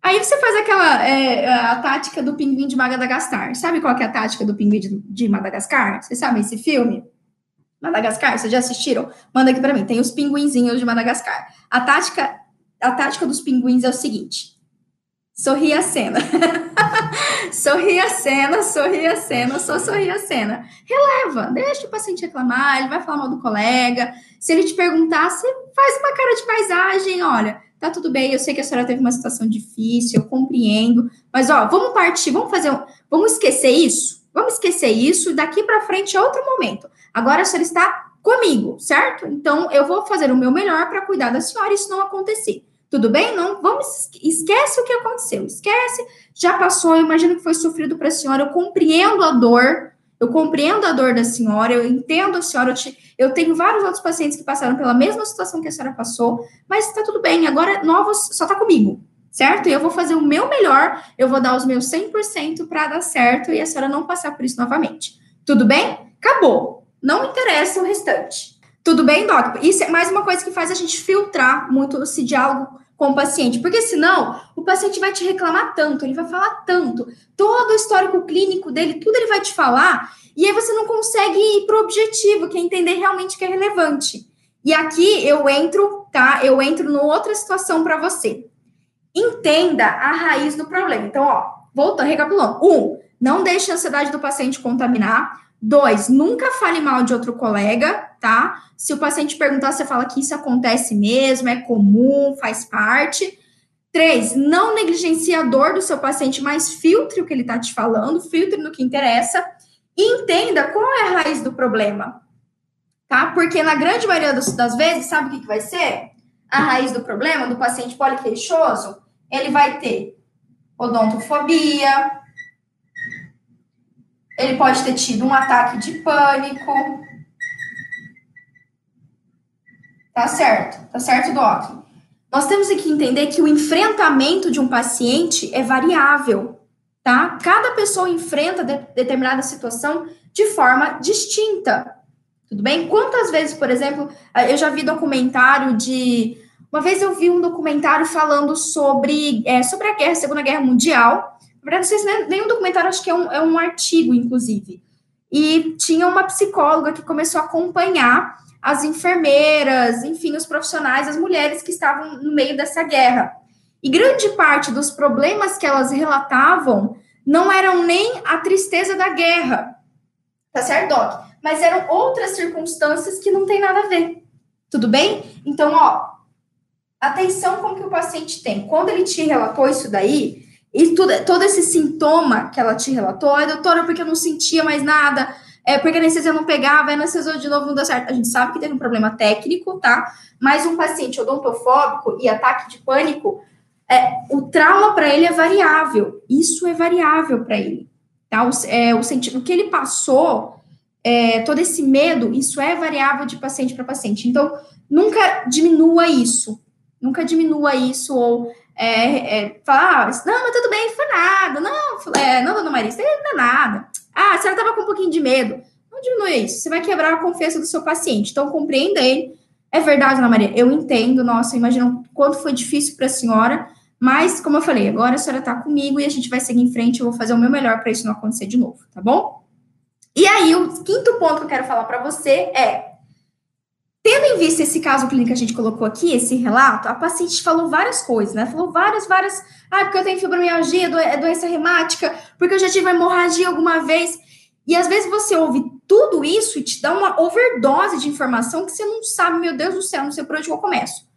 Aí você faz aquela é, a tática do pinguim de Madagascar. Sabe qual é a tática do pinguim de, de Madagascar? Vocês sabem esse filme? Madagascar, vocês já assistiram? Manda aqui para mim. Tem os pinguinzinhos de Madagascar. A tática, a tática dos pinguins é o seguinte: sorri a cena. sorri a cena, sorri a cena, só sorri a cena. Releva, deixa o paciente reclamar, ele vai falar mal do colega. Se ele te perguntar, você faz uma cara de paisagem, olha tá tudo bem, eu sei que a senhora teve uma situação difícil, eu compreendo, mas ó, vamos partir, vamos fazer, um, vamos esquecer isso, vamos esquecer isso, daqui para frente é outro momento. Agora a senhora está comigo, certo? Então eu vou fazer o meu melhor para cuidar da senhora e isso não acontecer. Tudo bem? Não, vamos, esquece o que aconteceu, esquece, já passou, eu imagino que foi sofrido para a senhora, eu compreendo a dor, eu compreendo a dor da senhora, eu entendo a senhora, eu, te, eu, tenho vários outros pacientes que passaram pela mesma situação que a senhora passou, mas está tudo bem, agora novos só está comigo, certo? E eu vou fazer o meu melhor, eu vou dar os meus 100% para dar certo e a senhora não passar por isso novamente. Tudo bem? Acabou. Não interessa o restante. Tudo bem, Doc? Isso é mais uma coisa que faz a gente filtrar muito esse diálogo com o paciente, porque senão o paciente vai te reclamar tanto, ele vai falar tanto, todo o histórico clínico dele, tudo ele vai te falar, e aí você não consegue ir para o objetivo, que é entender realmente que é relevante. E aqui eu entro, tá? Eu entro numa outra situação para você. Entenda a raiz do problema. Então, ó, voltando, recapitulando. Um, não deixe a ansiedade do paciente contaminar. Dois, nunca fale mal de outro colega, tá? Se o paciente perguntar, você fala que isso acontece mesmo, é comum, faz parte. Três, não negligencie a dor do seu paciente, mas filtre o que ele está te falando, filtre no que interessa e entenda qual é a raiz do problema, tá? Porque na grande maioria das, vezes, sabe o que, que vai ser? A raiz do problema do paciente poliqueixoso, ele vai ter odontofobia, ele pode ter tido um ataque de pânico. Tá certo, tá certo, Doc. Nós temos que entender que o enfrentamento de um paciente é variável, tá? Cada pessoa enfrenta de determinada situação de forma distinta. Tudo bem? Quantas vezes, por exemplo, eu já vi documentário de. Uma vez eu vi um documentário falando sobre, é, sobre a guerra, a Segunda Guerra Mundial, verdade, não sei se nem um documentário, acho que é um, é um artigo, inclusive. E tinha uma psicóloga que começou a acompanhar as enfermeiras, enfim, os profissionais, as mulheres que estavam no meio dessa guerra. E grande parte dos problemas que elas relatavam não eram nem a tristeza da guerra, tá certo, Doc? Mas eram outras circunstâncias que não tem nada a ver. Tudo bem? Então, ó, atenção com o que o paciente tem. Quando ele te relatou isso daí, e tudo, todo esse sintoma que ela te relatou, ai, doutora, porque eu não sentia mais nada, é porque a anestesia não pegava, a anestesia de novo não deu certo. A gente sabe que teve um problema técnico, tá? Mas um paciente odontofóbico e ataque de pânico, é, o trauma para ele é variável. Isso é variável para ele. Tá? O, é, o, sentido, o que ele passou, é, todo esse medo, isso é variável de paciente para paciente. Então, nunca diminua isso. Nunca diminua isso ou é, é, falar, ah, não, mas tudo bem, foi nada. Não, é, não, dona isso não é nada. Ah, a senhora estava com um pouquinho de medo. Não diminua isso. Você vai quebrar a confiança do seu paciente. Então, compreenda ele. É verdade, Dona Maria, eu entendo. Nossa, imagina quanto foi difícil para a senhora. Mas, como eu falei, agora a senhora está comigo e a gente vai seguir em frente. Eu vou fazer o meu melhor para isso não acontecer de novo, tá bom? E aí, o quinto ponto que eu quero falar para você é: tendo em vista esse caso clínico que a gente colocou aqui, esse relato, a paciente falou várias coisas, né? Falou várias, várias. Ah, porque eu tenho fibromialgia, é doença reumática, porque eu já tive hemorragia alguma vez. E às vezes você ouve tudo isso e te dá uma overdose de informação que você não sabe, meu Deus do céu, não sei por onde eu começo.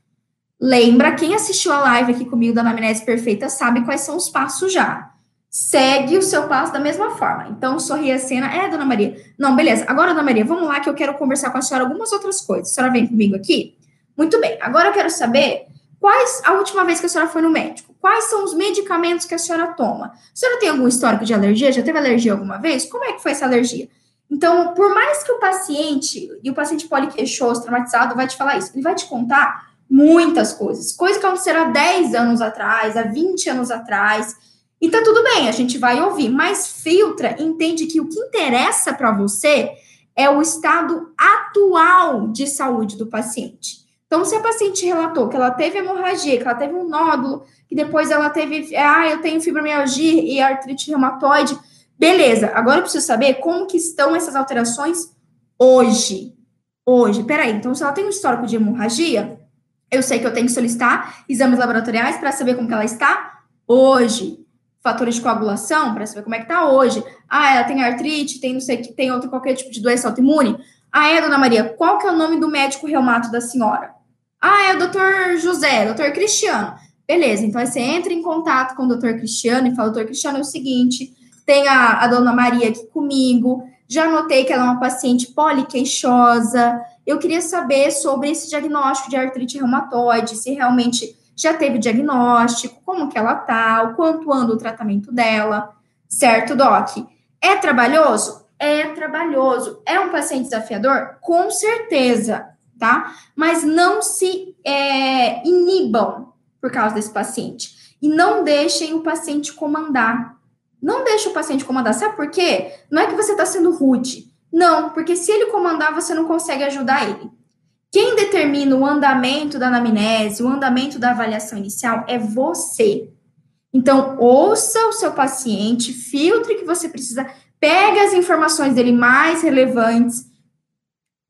Lembra, quem assistiu a live aqui comigo da Anamnese Perfeita sabe quais são os passos já. Segue o seu passo da mesma forma. Então, sorri a cena. É, dona Maria. Não, beleza. Agora, dona Maria, vamos lá que eu quero conversar com a senhora algumas outras coisas. A senhora vem comigo aqui? Muito bem. Agora eu quero saber quais a última vez que a senhora foi no médico. Quais são os medicamentos que a senhora toma? A senhora tem algum histórico de alergia? Já teve alergia alguma vez? Como é que foi essa alergia? Então, por mais que o paciente, e o paciente poliqueixoso, traumatizado, vai te falar isso, ele vai te contar muitas coisas. Coisas que aconteceram há 10 anos atrás, há 20 anos atrás. E tá tudo bem, a gente vai ouvir, mas filtra, entende que o que interessa para você é o estado atual de saúde do paciente. Então, se a paciente relatou que ela teve hemorragia, que ela teve um nódulo, que depois ela teve, ah, eu tenho fibromialgia e artrite reumatoide, beleza. Agora eu preciso saber como que estão essas alterações hoje. Hoje, peraí, então se ela tem um histórico de hemorragia, eu sei que eu tenho que solicitar exames laboratoriais para saber como que ela está hoje. Fatores de coagulação para saber como é que está hoje. Ah, ela tem artrite, tem não sei que tem outro qualquer tipo de doença autoimune. Ah, é, dona Maria, qual que é o nome do médico reumato da senhora? Ah, é o doutor José, doutor Cristiano. Beleza, então você entra em contato com o doutor Cristiano e fala, doutor Cristiano, é o seguinte, tem a, a dona Maria aqui comigo, já notei que ela é uma paciente poliqueixosa, eu queria saber sobre esse diagnóstico de artrite reumatoide, se realmente já teve diagnóstico, como que ela tá, o quanto anda o tratamento dela, certo, Doc? É trabalhoso? É trabalhoso. É um paciente desafiador? Com certeza, tá? Mas não se é, inibam por causa desse paciente. E não deixem o paciente comandar. Não deixe o paciente comandar. Sabe por quê? Não é que você está sendo rude. Não, porque se ele comandar, você não consegue ajudar ele. Quem determina o andamento da anamnese, o andamento da avaliação inicial é você. Então, ouça o seu paciente, filtre o que você precisa, pegue as informações dele mais relevantes,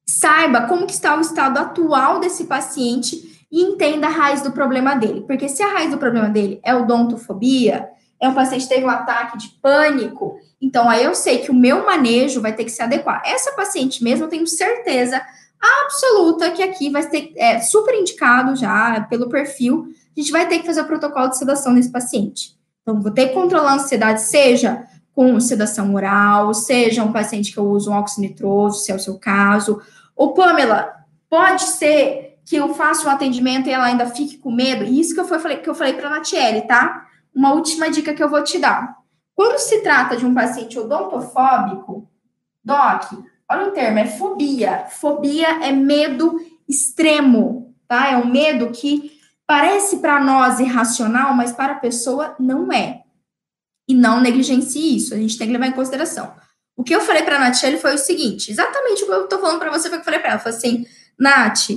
saiba como que está o estado atual desse paciente e entenda a raiz do problema dele. Porque se a raiz do problema dele é odontofobia, é um paciente que teve um ataque de pânico, então aí eu sei que o meu manejo vai ter que se adequar. Essa paciente mesmo, eu tenho certeza absoluta que aqui vai ser é, super indicado já pelo perfil, a gente vai ter que fazer o protocolo de sedação nesse paciente. Então, vou ter que controlar a ansiedade, seja com sedação oral, seja um paciente que eu uso um óxido nitroso, se é o seu caso. Ou, Pamela, pode ser que eu faça um atendimento e ela ainda fique com medo? E isso que eu, foi, que eu falei para a Natiele, tá? uma última dica que eu vou te dar. Quando se trata de um paciente odontofóbico, Doc, olha o termo, é fobia. Fobia é medo extremo, tá? É um medo que parece para nós irracional, mas para a pessoa não é. E não negligencie isso, a gente tem que levar em consideração. O que eu falei para a Nath foi o seguinte, exatamente o que eu estou falando para você foi o que eu falei para ela. Eu falei assim, Nath,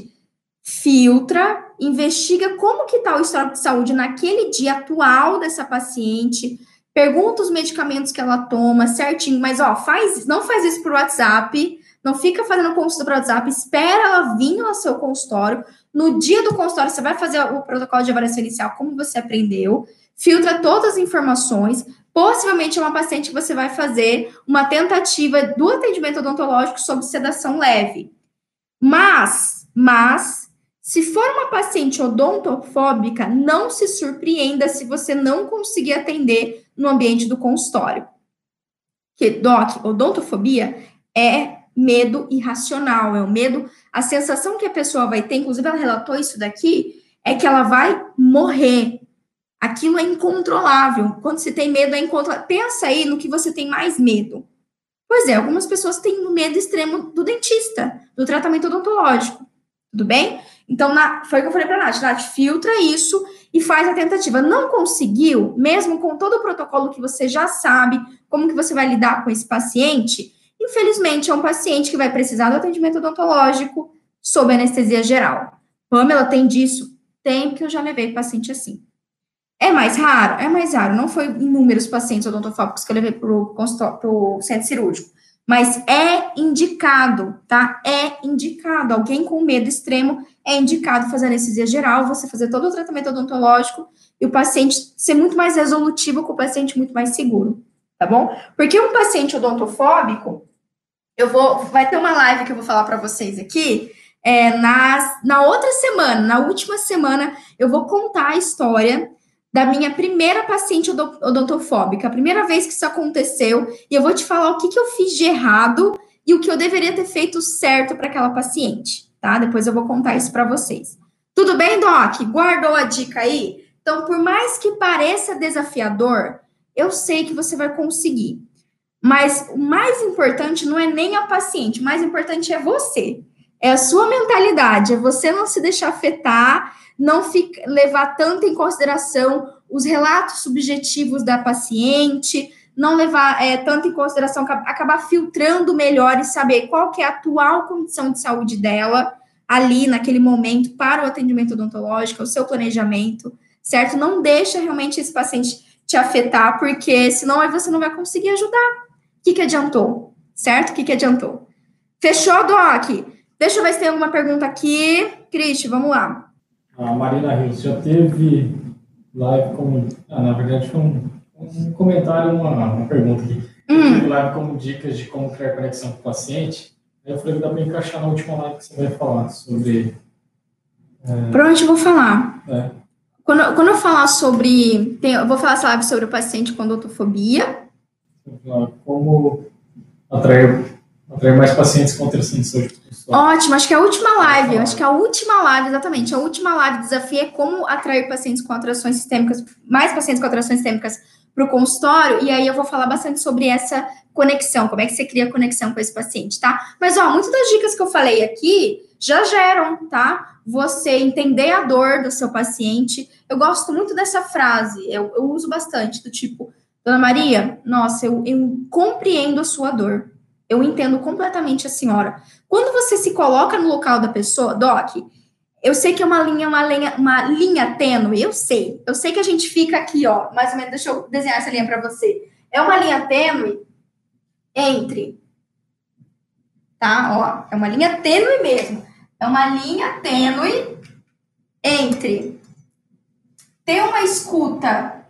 filtra, investiga como que está o histórico de saúde naquele dia atual dessa paciente, pergunta os medicamentos que ela toma certinho, mas ó, faz, não faz isso por WhatsApp, não fica fazendo consulta por WhatsApp, espera ela vir no seu consultório. No dia do consultório, você vai fazer o protocolo de avaliação inicial, como você aprendeu, filtra todas as informações. Possivelmente é uma paciente que você vai fazer uma tentativa do atendimento odontológico sob sedação leve. Mas, mas, se for uma paciente odontofóbica, não se surpreenda se você não conseguir atender no ambiente do consultório. Que, doc, odontofobia é medo irracional, é o medo, a sensação que a pessoa vai ter, inclusive ela relatou isso daqui, é que ela vai morrer. Aquilo é incontrolável. Quando você tem medo, é incontrolável. Pensa aí no que você tem mais medo. Pois é, algumas pessoas têm medo extremo do dentista, do tratamento odontológico. Tudo bem? Então, na, foi o que eu falei para a Nath, Nath, filtra isso e faz a tentativa. Não conseguiu, mesmo com todo o protocolo que você já sabe, como que você vai lidar com esse paciente, infelizmente é um paciente que vai precisar do atendimento odontológico sob anestesia geral. Pamela tem disso? Tem, porque eu já levei paciente assim. É mais raro? É mais raro. Não foi inúmeros pacientes odontofóbicos que eu levei para o centro cirúrgico. Mas é indicado, tá? É indicado. Alguém com medo extremo é indicado fazer anestesia geral, você fazer todo o tratamento odontológico e o paciente ser muito mais resolutivo com o paciente muito mais seguro, tá bom? Porque um paciente odontofóbico, eu vou, vai ter uma live que eu vou falar para vocês aqui, é, na, na outra semana, na última semana, eu vou contar a história da minha primeira paciente odontofóbica, a primeira vez que isso aconteceu, e eu vou te falar o que, que eu fiz de errado e o que eu deveria ter feito certo para aquela paciente, tá? Depois eu vou contar isso para vocês. Tudo bem, Doc? Guardou a dica aí? Então, por mais que pareça desafiador, eu sei que você vai conseguir. Mas o mais importante não é nem a paciente, o mais importante é você. É a sua mentalidade, é você não se deixar afetar não fica, levar tanto em consideração os relatos subjetivos da paciente, não levar é, tanto em consideração, acabar filtrando melhor e saber qual que é a atual condição de saúde dela ali naquele momento para o atendimento odontológico, o seu planejamento, certo? Não deixa realmente esse paciente te afetar, porque senão aí você não vai conseguir ajudar. O que, que adiantou? Certo? O que, que adiantou? Fechou, Doc? Deixa eu ver se tem alguma pergunta aqui. Cristi, vamos lá. A Marina Rios já teve live como. Ah, na verdade, foi um, comentário, uma, uma pergunta aqui. Hum. Live como dicas de como criar conexão com o paciente. Eu falei que dá para encaixar na última live que você vai falar sobre. É... Provavelmente eu vou falar. É. Quando, quando eu falar sobre. Tem, eu vou falar essa live sobre o paciente com odontofobia. Como atrair, atrair mais pacientes com saúde Ótimo, acho que é a última live, acho que é a última live, exatamente, a última live desafio é como atrair pacientes com alterações sistêmicas, mais pacientes com alterações sistêmicas para o consultório, e aí eu vou falar bastante sobre essa conexão, como é que você cria conexão com esse paciente, tá? Mas, ó, muitas das dicas que eu falei aqui já geram, tá? Você entender a dor do seu paciente. Eu gosto muito dessa frase, eu, eu uso bastante, do tipo, Dona Maria, nossa, eu, eu compreendo a sua dor. Eu entendo completamente a senhora. Quando você se coloca no local da pessoa, Doc, eu sei que é uma linha, uma linha, uma linha tênue, eu sei. Eu sei que a gente fica aqui, ó, mais ou menos, deixa eu desenhar essa linha para você. É uma linha tênue entre tá? Ó, é uma linha tênue mesmo. É uma linha tênue entre ter uma escuta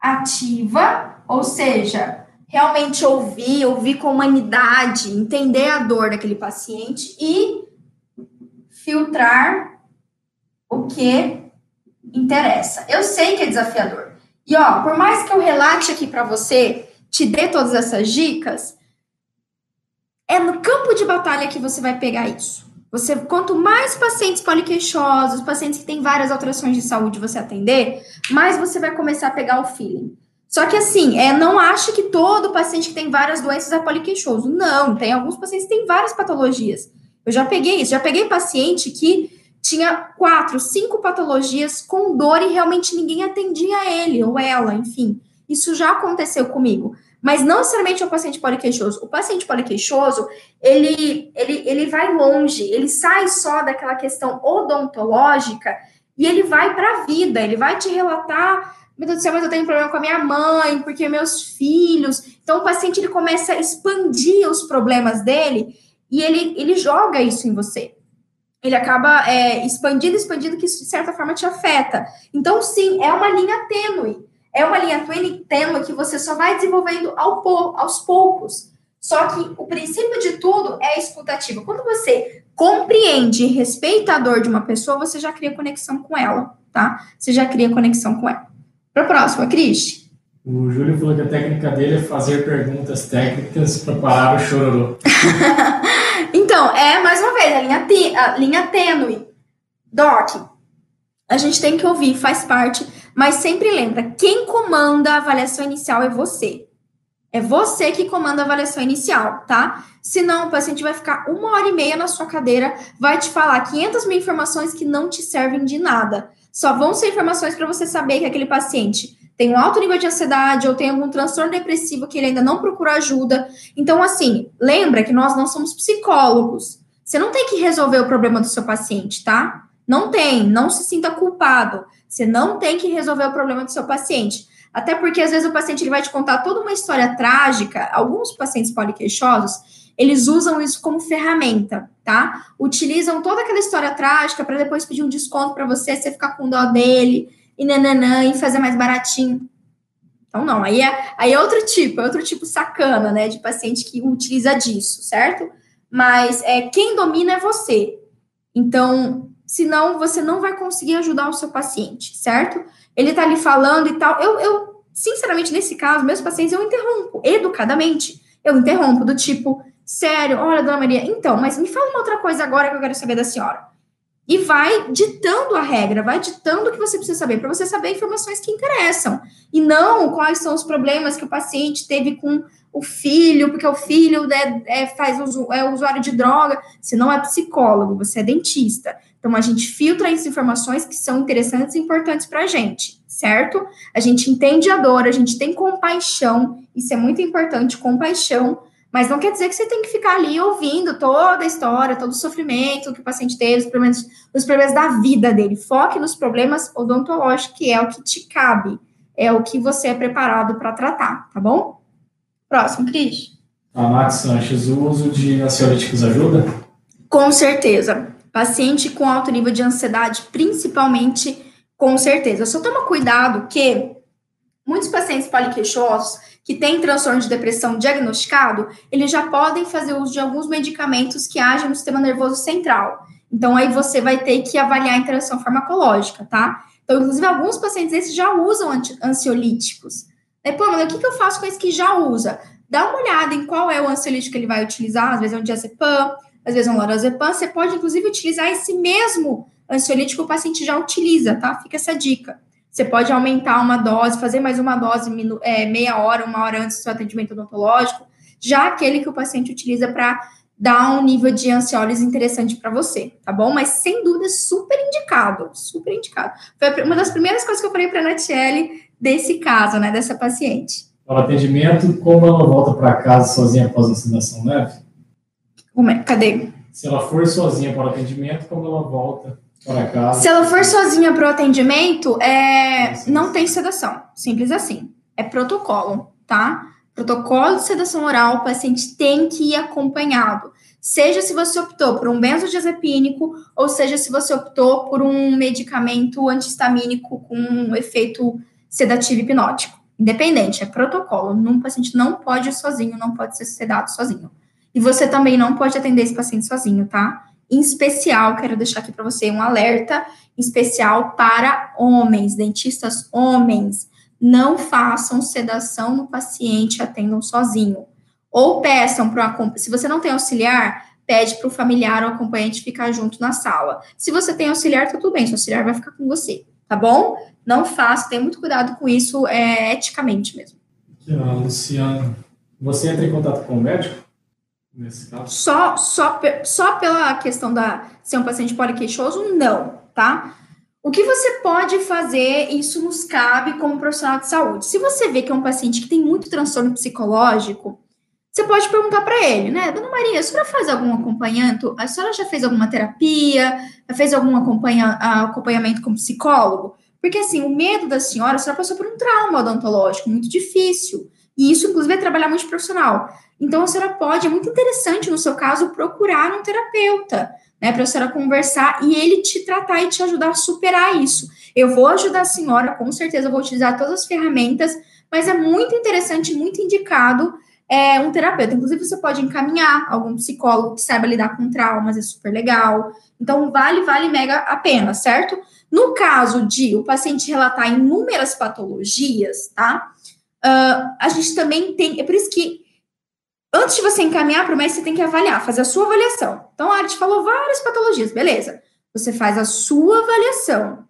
ativa, ou seja, realmente ouvir, ouvir com humanidade, entender a dor daquele paciente e filtrar o que interessa. Eu sei que é desafiador. E ó, por mais que eu relate aqui para você, te dê todas essas dicas, é no campo de batalha que você vai pegar isso. Você, quanto mais pacientes poliqueixosos, pacientes que têm várias alterações de saúde você atender, mais você vai começar a pegar o feeling. Só que assim, é, não acha que todo paciente que tem várias doenças é poliqueixoso. Não, tem alguns pacientes que têm várias patologias. Eu já peguei isso, já peguei paciente que tinha quatro, cinco patologias com dor e realmente ninguém atendia ele ou ela, enfim. Isso já aconteceu comigo. Mas não necessariamente é o paciente poliqueixoso. O paciente poliqueixoso, ele, ele, ele vai longe, ele sai só daquela questão odontológica e ele vai para a vida, ele vai te relatar meu Deus do céu, mas eu tenho problema com a minha mãe, porque meus filhos. Então, o paciente ele começa a expandir os problemas dele e ele, ele joga isso em você. Ele acaba é, expandindo, expandindo, que isso de certa forma te afeta. Então, sim, é uma linha tênue. É uma linha tênue que você só vai desenvolvendo ao, aos poucos. Só que o princípio de tudo é a escutativa. Quando você compreende e respeita a dor de uma pessoa, você já cria conexão com ela, tá? Você já cria conexão com ela. Para a próxima, Cris. O Júlio falou que a técnica dele é fazer perguntas técnicas para parar o chororô. então, é, mais uma vez, a linha, a linha tênue. Doc, a gente tem que ouvir, faz parte, mas sempre lembra, quem comanda a avaliação inicial é você. É você que comanda a avaliação inicial, tá? Senão, o paciente vai ficar uma hora e meia na sua cadeira, vai te falar 500 mil informações que não te servem de nada. Só vão ser informações para você saber que aquele paciente tem um alto nível de ansiedade ou tem algum transtorno depressivo que ele ainda não procura ajuda. Então, assim, lembra que nós não somos psicólogos. Você não tem que resolver o problema do seu paciente, tá? Não tem, não se sinta culpado. Você não tem que resolver o problema do seu paciente. Até porque às vezes o paciente ele vai te contar toda uma história trágica. Alguns pacientes poliqueixosos, eles usam isso como ferramenta, tá? Utilizam toda aquela história trágica para depois pedir um desconto para você, você ficar com dó dele e nananã e fazer mais baratinho. Então, não, aí é, aí é outro tipo, é outro tipo sacana, né, de paciente que utiliza disso, certo? Mas é, quem domina é você. Então, senão você não vai conseguir ajudar o seu paciente, certo? Ele tá ali falando e tal. Eu, eu sinceramente, nesse caso, meus pacientes eu interrompo, educadamente. Eu interrompo, do tipo, sério, olha, dona Maria, então, mas me fala uma outra coisa agora que eu quero saber da senhora. E vai ditando a regra, vai ditando o que você precisa saber, para você saber informações que interessam. E não quais são os problemas que o paciente teve com o filho, porque o filho é, é, faz é usuário de droga. Você não é psicólogo, você é dentista. Então, a gente filtra as informações que são interessantes e importantes para a gente, certo? A gente entende a dor, a gente tem compaixão, isso é muito importante, compaixão, mas não quer dizer que você tem que ficar ali ouvindo toda a história, todo o sofrimento que o paciente teve, os problemas, os problemas da vida dele. Foque nos problemas odontológicos, que é o que te cabe, é o que você é preparado para tratar, tá bom? Próximo, Cris. A Max Sanches, o uso de ansiolíticos ajuda? Com certeza. Paciente com alto nível de ansiedade, principalmente, com certeza. Só toma cuidado que muitos pacientes poliqueixosos que têm transtorno de depressão diagnosticado, eles já podem fazer uso de alguns medicamentos que agem no sistema nervoso central. Então, aí você vai ter que avaliar a interação farmacológica, tá? Então, inclusive, alguns pacientes esses já usam ansiolíticos. Aí, pô, mas o que, que eu faço com esse que já usa? Dá uma olhada em qual é o ansiolítico que ele vai utilizar, às vezes é um diazepam, às vezes é um lorazepam, você pode, inclusive, utilizar esse mesmo ansiolítico que o paciente já utiliza, tá? Fica essa dica. Você pode aumentar uma dose, fazer mais uma dose é, meia hora, uma hora antes do seu atendimento odontológico, já aquele que o paciente utiliza para dar um nível de ansiólise interessante para você, tá bom? Mas sem dúvida, super indicado, super indicado. Foi uma das primeiras coisas que eu falei para a Natiele desse caso, né, dessa paciente. Para o atendimento, como ela volta para casa sozinha após a sedação leve? Como é? Cadê? Se ela for sozinha para o atendimento, como ela volta? Se ela for sozinha para o atendimento, é... não tem sedação. Simples assim. É protocolo, tá? Protocolo de sedação oral, o paciente tem que ir acompanhado. Seja se você optou por um benzodiazepínico, ou seja se você optou por um medicamento antihistamínico com um efeito sedativo hipnótico. Independente, é protocolo. Um paciente não pode ir sozinho, não pode ser sedado sozinho. E você também não pode atender esse paciente sozinho, tá? Em especial, quero deixar aqui para você um alerta especial para homens, dentistas homens. Não façam sedação no paciente, atendam sozinho. Ou peçam para se você não tem auxiliar, pede para o familiar ou acompanhante ficar junto na sala. Se você tem auxiliar, tá tudo bem, seu auxiliar vai ficar com você, tá bom? Não faça, tenha muito cuidado com isso, é, eticamente mesmo. Luciano, você entra em contato com o médico? Só, só, só pela questão da ser um paciente poliqueixoso, não, tá? O que você pode fazer, isso nos cabe como profissional de saúde. Se você vê que é um paciente que tem muito transtorno psicológico, você pode perguntar para ele, né? Dona Maria, a senhora faz algum acompanhamento? A senhora já fez alguma terapia? Já fez algum acompanha, acompanhamento com psicólogo? Porque, assim, o medo da senhora, a senhora passou por um trauma odontológico muito difícil. E isso, inclusive, é trabalhar muito profissional. Então, a senhora pode, é muito interessante no seu caso, procurar um terapeuta, né, para a senhora conversar e ele te tratar e te ajudar a superar isso. Eu vou ajudar a senhora, com certeza, vou utilizar todas as ferramentas, mas é muito interessante, muito indicado é, um terapeuta. Inclusive, você pode encaminhar algum psicólogo que saiba lidar com traumas, é super legal. Então, vale, vale mega a pena, certo? No caso de o paciente relatar inúmeras patologias, tá? Uh, a gente também tem, é por isso que Antes de você encaminhar para o médico, você tem que avaliar, fazer a sua avaliação. Então, a Arte falou várias patologias, beleza. Você faz a sua avaliação.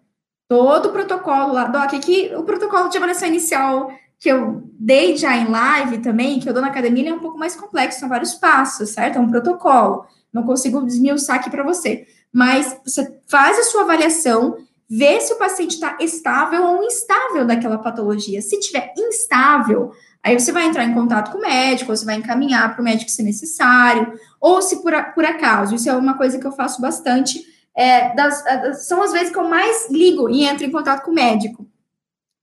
Todo o protocolo lá, Doc, aqui o protocolo de avaliação inicial que eu dei já em live também, que eu dou na academia, é um pouco mais complexo, são vários passos, certo? É um protocolo. Não consigo desmiuçar aqui para você. Mas você faz a sua avaliação, vê se o paciente está estável ou instável daquela patologia. Se tiver instável, aí você vai entrar em contato com o médico, você vai encaminhar para o médico se necessário, ou se por, por acaso, isso é uma coisa que eu faço bastante, é, das, são as vezes que eu mais ligo e entro em contato com o médico.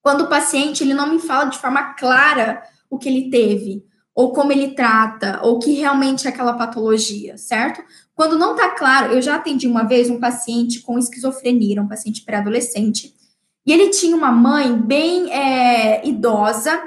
Quando o paciente ele não me fala de forma clara o que ele teve, ou como ele trata, ou que realmente é aquela patologia, certo? Quando não está claro, eu já atendi uma vez um paciente com esquizofrenia, um paciente pré-adolescente, e ele tinha uma mãe bem é, idosa,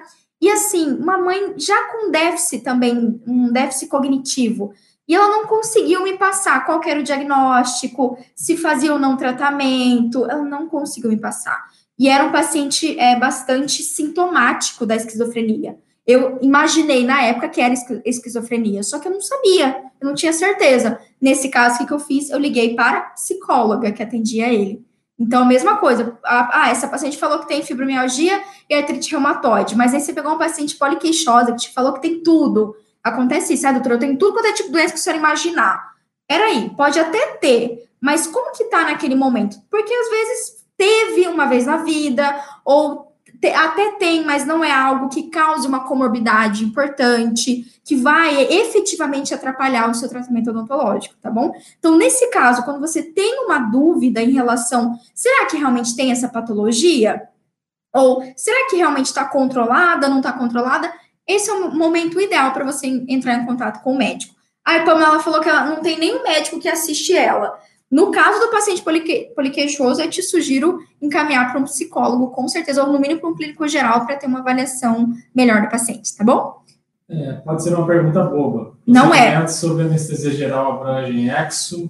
e assim, uma mãe já com déficit também, um déficit cognitivo. E ela não conseguiu me passar qual era o diagnóstico, se fazia ou não tratamento, ela não conseguiu me passar. E era um paciente é, bastante sintomático da esquizofrenia. Eu imaginei na época que era esquizofrenia, só que eu não sabia, eu não tinha certeza. Nesse caso, o que eu fiz? Eu liguei para a psicóloga que atendia ele. Então, a mesma coisa. Ah, essa paciente falou que tem fibromialgia e artrite reumatoide, mas aí você pegou uma paciente poliqueixosa que te falou que tem tudo. Acontece isso, ah, doutora, eu tenho tudo quanto é tipo de doença que a senhora imaginar. Peraí, pode até ter, mas como que tá naquele momento? Porque às vezes teve uma vez na vida, ou até tem, mas não é algo que cause uma comorbidade importante, que vai efetivamente atrapalhar o seu tratamento odontológico, tá bom? Então, nesse caso, quando você tem uma dúvida em relação, será que realmente tem essa patologia? Ou será que realmente está controlada, não está controlada? Esse é o momento ideal para você entrar em contato com o médico. A Pamela falou que ela não tem nenhum médico que assiste ela. No caso do paciente polique, poliqueixoso, eu te sugiro encaminhar para um psicólogo, com certeza, ou no mínimo para um clínico geral, para ter uma avaliação melhor do paciente, tá bom? É, pode ser uma pergunta boba. Não é. sobre anestesia geral abrangem exo,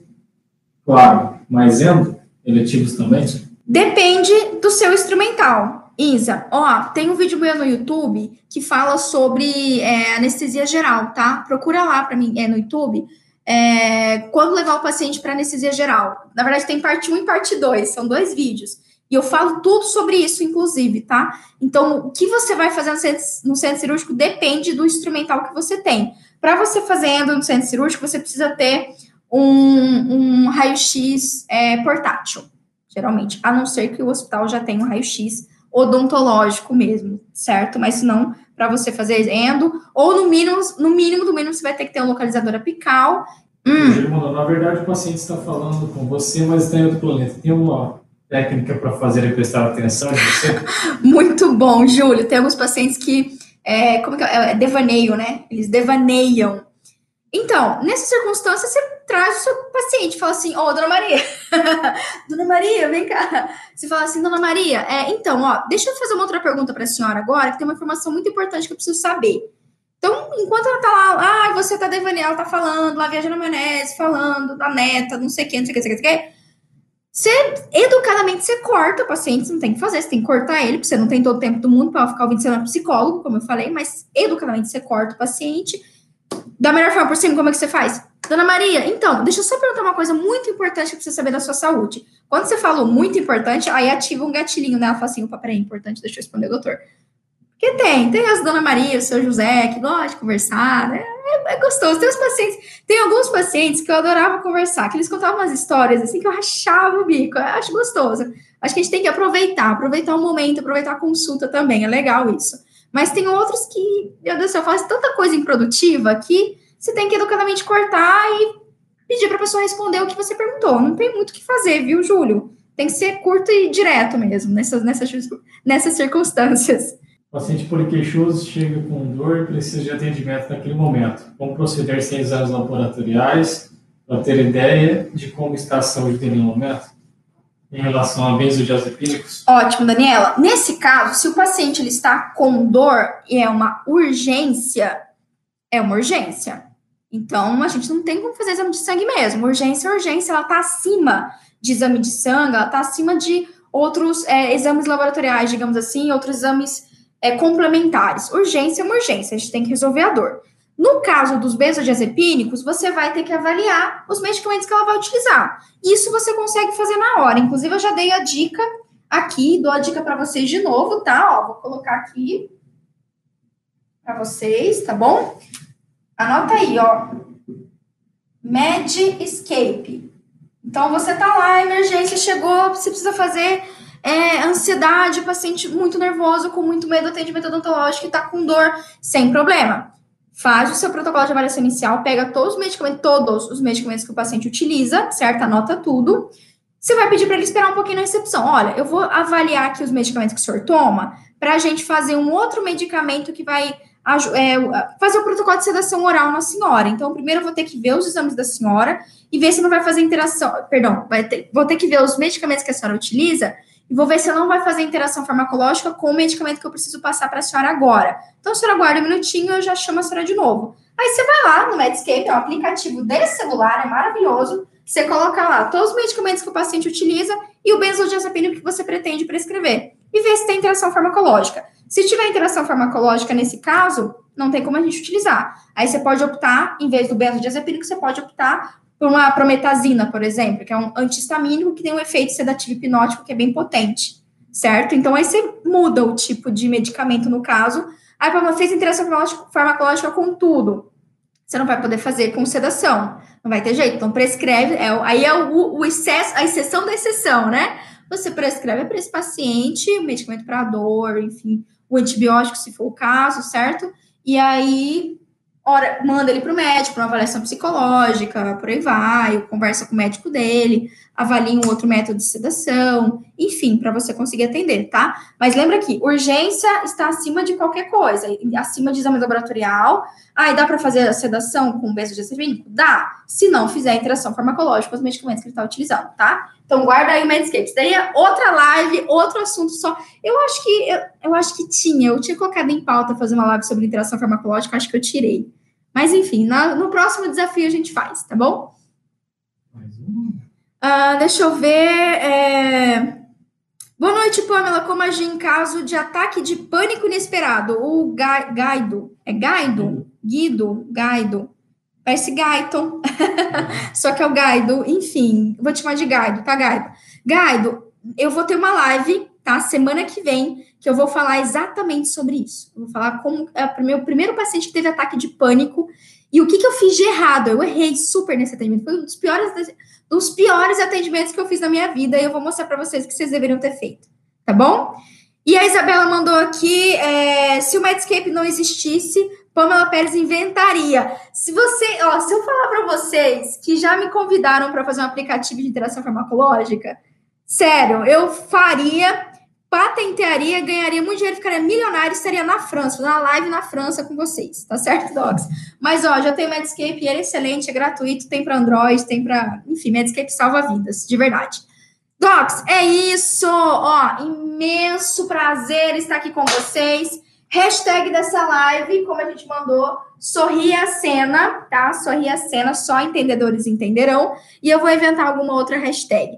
claro, mas endo, eletivos também? Depende do seu instrumental. Isa, ó, tem um vídeo meu no YouTube que fala sobre é, anestesia geral, tá? Procura lá para mim, é no YouTube. É, quando levar o paciente para anestesia geral. Na verdade, tem parte 1 e parte 2, são dois vídeos. E eu falo tudo sobre isso, inclusive, tá? Então, o que você vai fazer no centro, no centro cirúrgico depende do instrumental que você tem. Para você fazendo no centro cirúrgico, você precisa ter um, um raio-x é, portátil, geralmente. A não ser que o hospital já tenha um raio-x odontológico mesmo, certo? Mas não, para você fazer endo, ou no mínimo, no mínimo do mínimo, você vai ter que ter um localizador apical. Hum. Na verdade, o paciente está falando com você, mas está em outro planeta. Tem uma técnica para fazer ele prestar atenção em você? Muito bom, Júlio. Tem alguns pacientes que, é, como que é? é devaneio, né? Eles devaneiam então, nessa circunstância, você traz o seu paciente, fala assim, ô, oh, dona Maria, dona Maria, vem cá. Você fala assim, dona Maria, é, então, ó, deixa eu fazer uma outra pergunta para a senhora agora, que tem uma informação muito importante que eu preciso saber. Então, enquanto ela tá lá, ah, você tá devaneando, ela tá falando, lá viajando na maionese, falando da neta, não sei o que, não sei o que, não sei o que. Você, educadamente, você corta o paciente, você não tem que fazer, você tem que cortar ele, porque você não tem todo o tempo do mundo para ficar ouvindo ser psicólogo, como eu falei, mas educadamente você corta o paciente da melhor forma cima, como é que você faz? Dona Maria, então, deixa eu só perguntar uma coisa muito importante que precisa saber da sua saúde. Quando você falou muito importante, aí ativa um gatilhinho, né? Fala assim, opa, peraí, importante, deixa eu responder, doutor. Porque tem, tem as Dona Maria, o seu José, que gosta de conversar, né? É, é, gostoso. Tem os pacientes, tem alguns pacientes que eu adorava conversar, que eles contavam umas histórias assim que eu rachava o bico. Eu acho gostoso. Acho que a gente tem que aproveitar, aproveitar o momento, aproveitar a consulta também. É legal isso. Mas tem outros que, meu Deus do céu, faz tanta coisa improdutiva que você tem que educadamente cortar e pedir para a pessoa responder o que você perguntou. Não tem muito o que fazer, viu, Júlio? Tem que ser curto e direto mesmo, nessas, nessas, nessas circunstâncias. O paciente poliqueixoso chega com dor e precisa de atendimento naquele momento. Como proceder sem exames laboratoriais para ter ideia de como está a saúde dele no momento? Em relação a benzodiazepínicos? Ótimo, Daniela. Nesse caso, se o paciente ele está com dor e é uma urgência, é uma urgência. Então, a gente não tem como fazer exame de sangue mesmo. Urgência é urgência, ela está acima de exame de sangue, ela está acima de outros é, exames laboratoriais, digamos assim, outros exames é, complementares. Urgência é uma urgência, a gente tem que resolver a dor. No caso dos benzodiazepínicos, você vai ter que avaliar os medicamentos que ela vai utilizar. Isso você consegue fazer na hora. Inclusive, eu já dei a dica aqui, dou a dica para vocês de novo, tá? Ó, vou colocar aqui. para vocês, tá bom? Anota aí, ó. Medscape. Então, você tá lá, emergência chegou, você precisa fazer é, ansiedade, paciente muito nervoso, com muito medo do atendimento odontológico e tá com dor, sem problema. Faz o seu protocolo de avaliação inicial, pega todos os medicamentos, todos os medicamentos que o paciente utiliza, certo? Anota tudo. Você vai pedir para ele esperar um pouquinho na recepção. Olha, eu vou avaliar aqui os medicamentos que o senhor toma para a gente fazer um outro medicamento que vai é, fazer o protocolo de sedação oral na senhora. Então, primeiro eu vou ter que ver os exames da senhora e ver se não vai fazer interação. Perdão, ter, vou ter que ver os medicamentos que a senhora utiliza e vou ver se não vai fazer interação farmacológica com o medicamento que eu preciso passar para a senhora agora. Então, a senhora aguarda um minutinho, eu já chamo a senhora de novo. Aí você vai lá no Medscape, é um aplicativo de celular, é maravilhoso. Você coloca lá todos os medicamentos que o paciente utiliza e o benzodiazepínico que você pretende prescrever. E vê se tem interação farmacológica. Se tiver interação farmacológica nesse caso, não tem como a gente utilizar. Aí você pode optar, em vez do benzodiazepínico, você pode optar por uma prometazina, por exemplo, que é um antihistamínico que tem um efeito sedativo hipnótico que é bem potente, certo? Então aí você muda o tipo de medicamento no caso. Aí para fez interação farmacológica com tudo. Você não vai poder fazer com sedação. Não vai ter jeito. Então prescreve, é, aí é o, o excesso, a exceção da exceção, né? Você prescreve para esse paciente o medicamento para dor, enfim, o antibiótico, se for o caso, certo? E aí, ora, manda ele para o médico, para uma avaliação psicológica, por aí vai, conversa com o médico dele, avalia um outro método de sedação, enfim, para você conseguir atender, tá? Mas lembra que urgência está acima de qualquer coisa, acima de exame laboratorial. Ah, e dá para fazer a sedação com benzodiazepínico? Dá, se não fizer a interação farmacológica com os medicamentos que ele está utilizando, tá? Então guarda aí o Medscape. Isso daí é outra live, outro assunto só. Eu acho que eu, eu acho que tinha, eu tinha colocado em pauta fazer uma live sobre interação farmacológica, acho que eu tirei. Mas enfim, na, no próximo desafio a gente faz, tá bom? Uh, deixa eu ver. É... Boa noite, Pamela. Como agir em caso de ataque de pânico inesperado? O ga Gaido. É Gaido? Guido? Gaido. Parece Gaiton. Só que é o Gaido. Enfim, vou te chamar de Gaido, tá, Gaido? Gaido, eu vou ter uma live, tá? Semana que vem, que eu vou falar exatamente sobre isso. Eu vou falar como é o meu primeiro paciente que teve ataque de pânico e o que, que eu fiz de errado. Eu errei super nesse atendimento. Foi um dos piores dos piores atendimentos que eu fiz na minha vida e eu vou mostrar para vocês o que vocês deveriam ter feito, tá bom? E a Isabela mandou aqui, é, se o Medscape não existisse, Pamela Pérez inventaria. Se você, ó, se eu falar para vocês que já me convidaram para fazer um aplicativo de interação farmacológica, sério, eu faria patentearia, ganharia muito dinheiro, ficaria milionário, estaria na França, na live na França com vocês, tá certo, Docs? Mas, ó, já tem o Medscape e ele é excelente, é gratuito, tem para Android, tem para, enfim, Medscape salva vidas, de verdade. Docs, é isso, ó, imenso prazer estar aqui com vocês. Hashtag dessa live, como a gente mandou, sorria a cena, tá? Sorria a cena, só entendedores entenderão. E eu vou inventar alguma outra hashtag.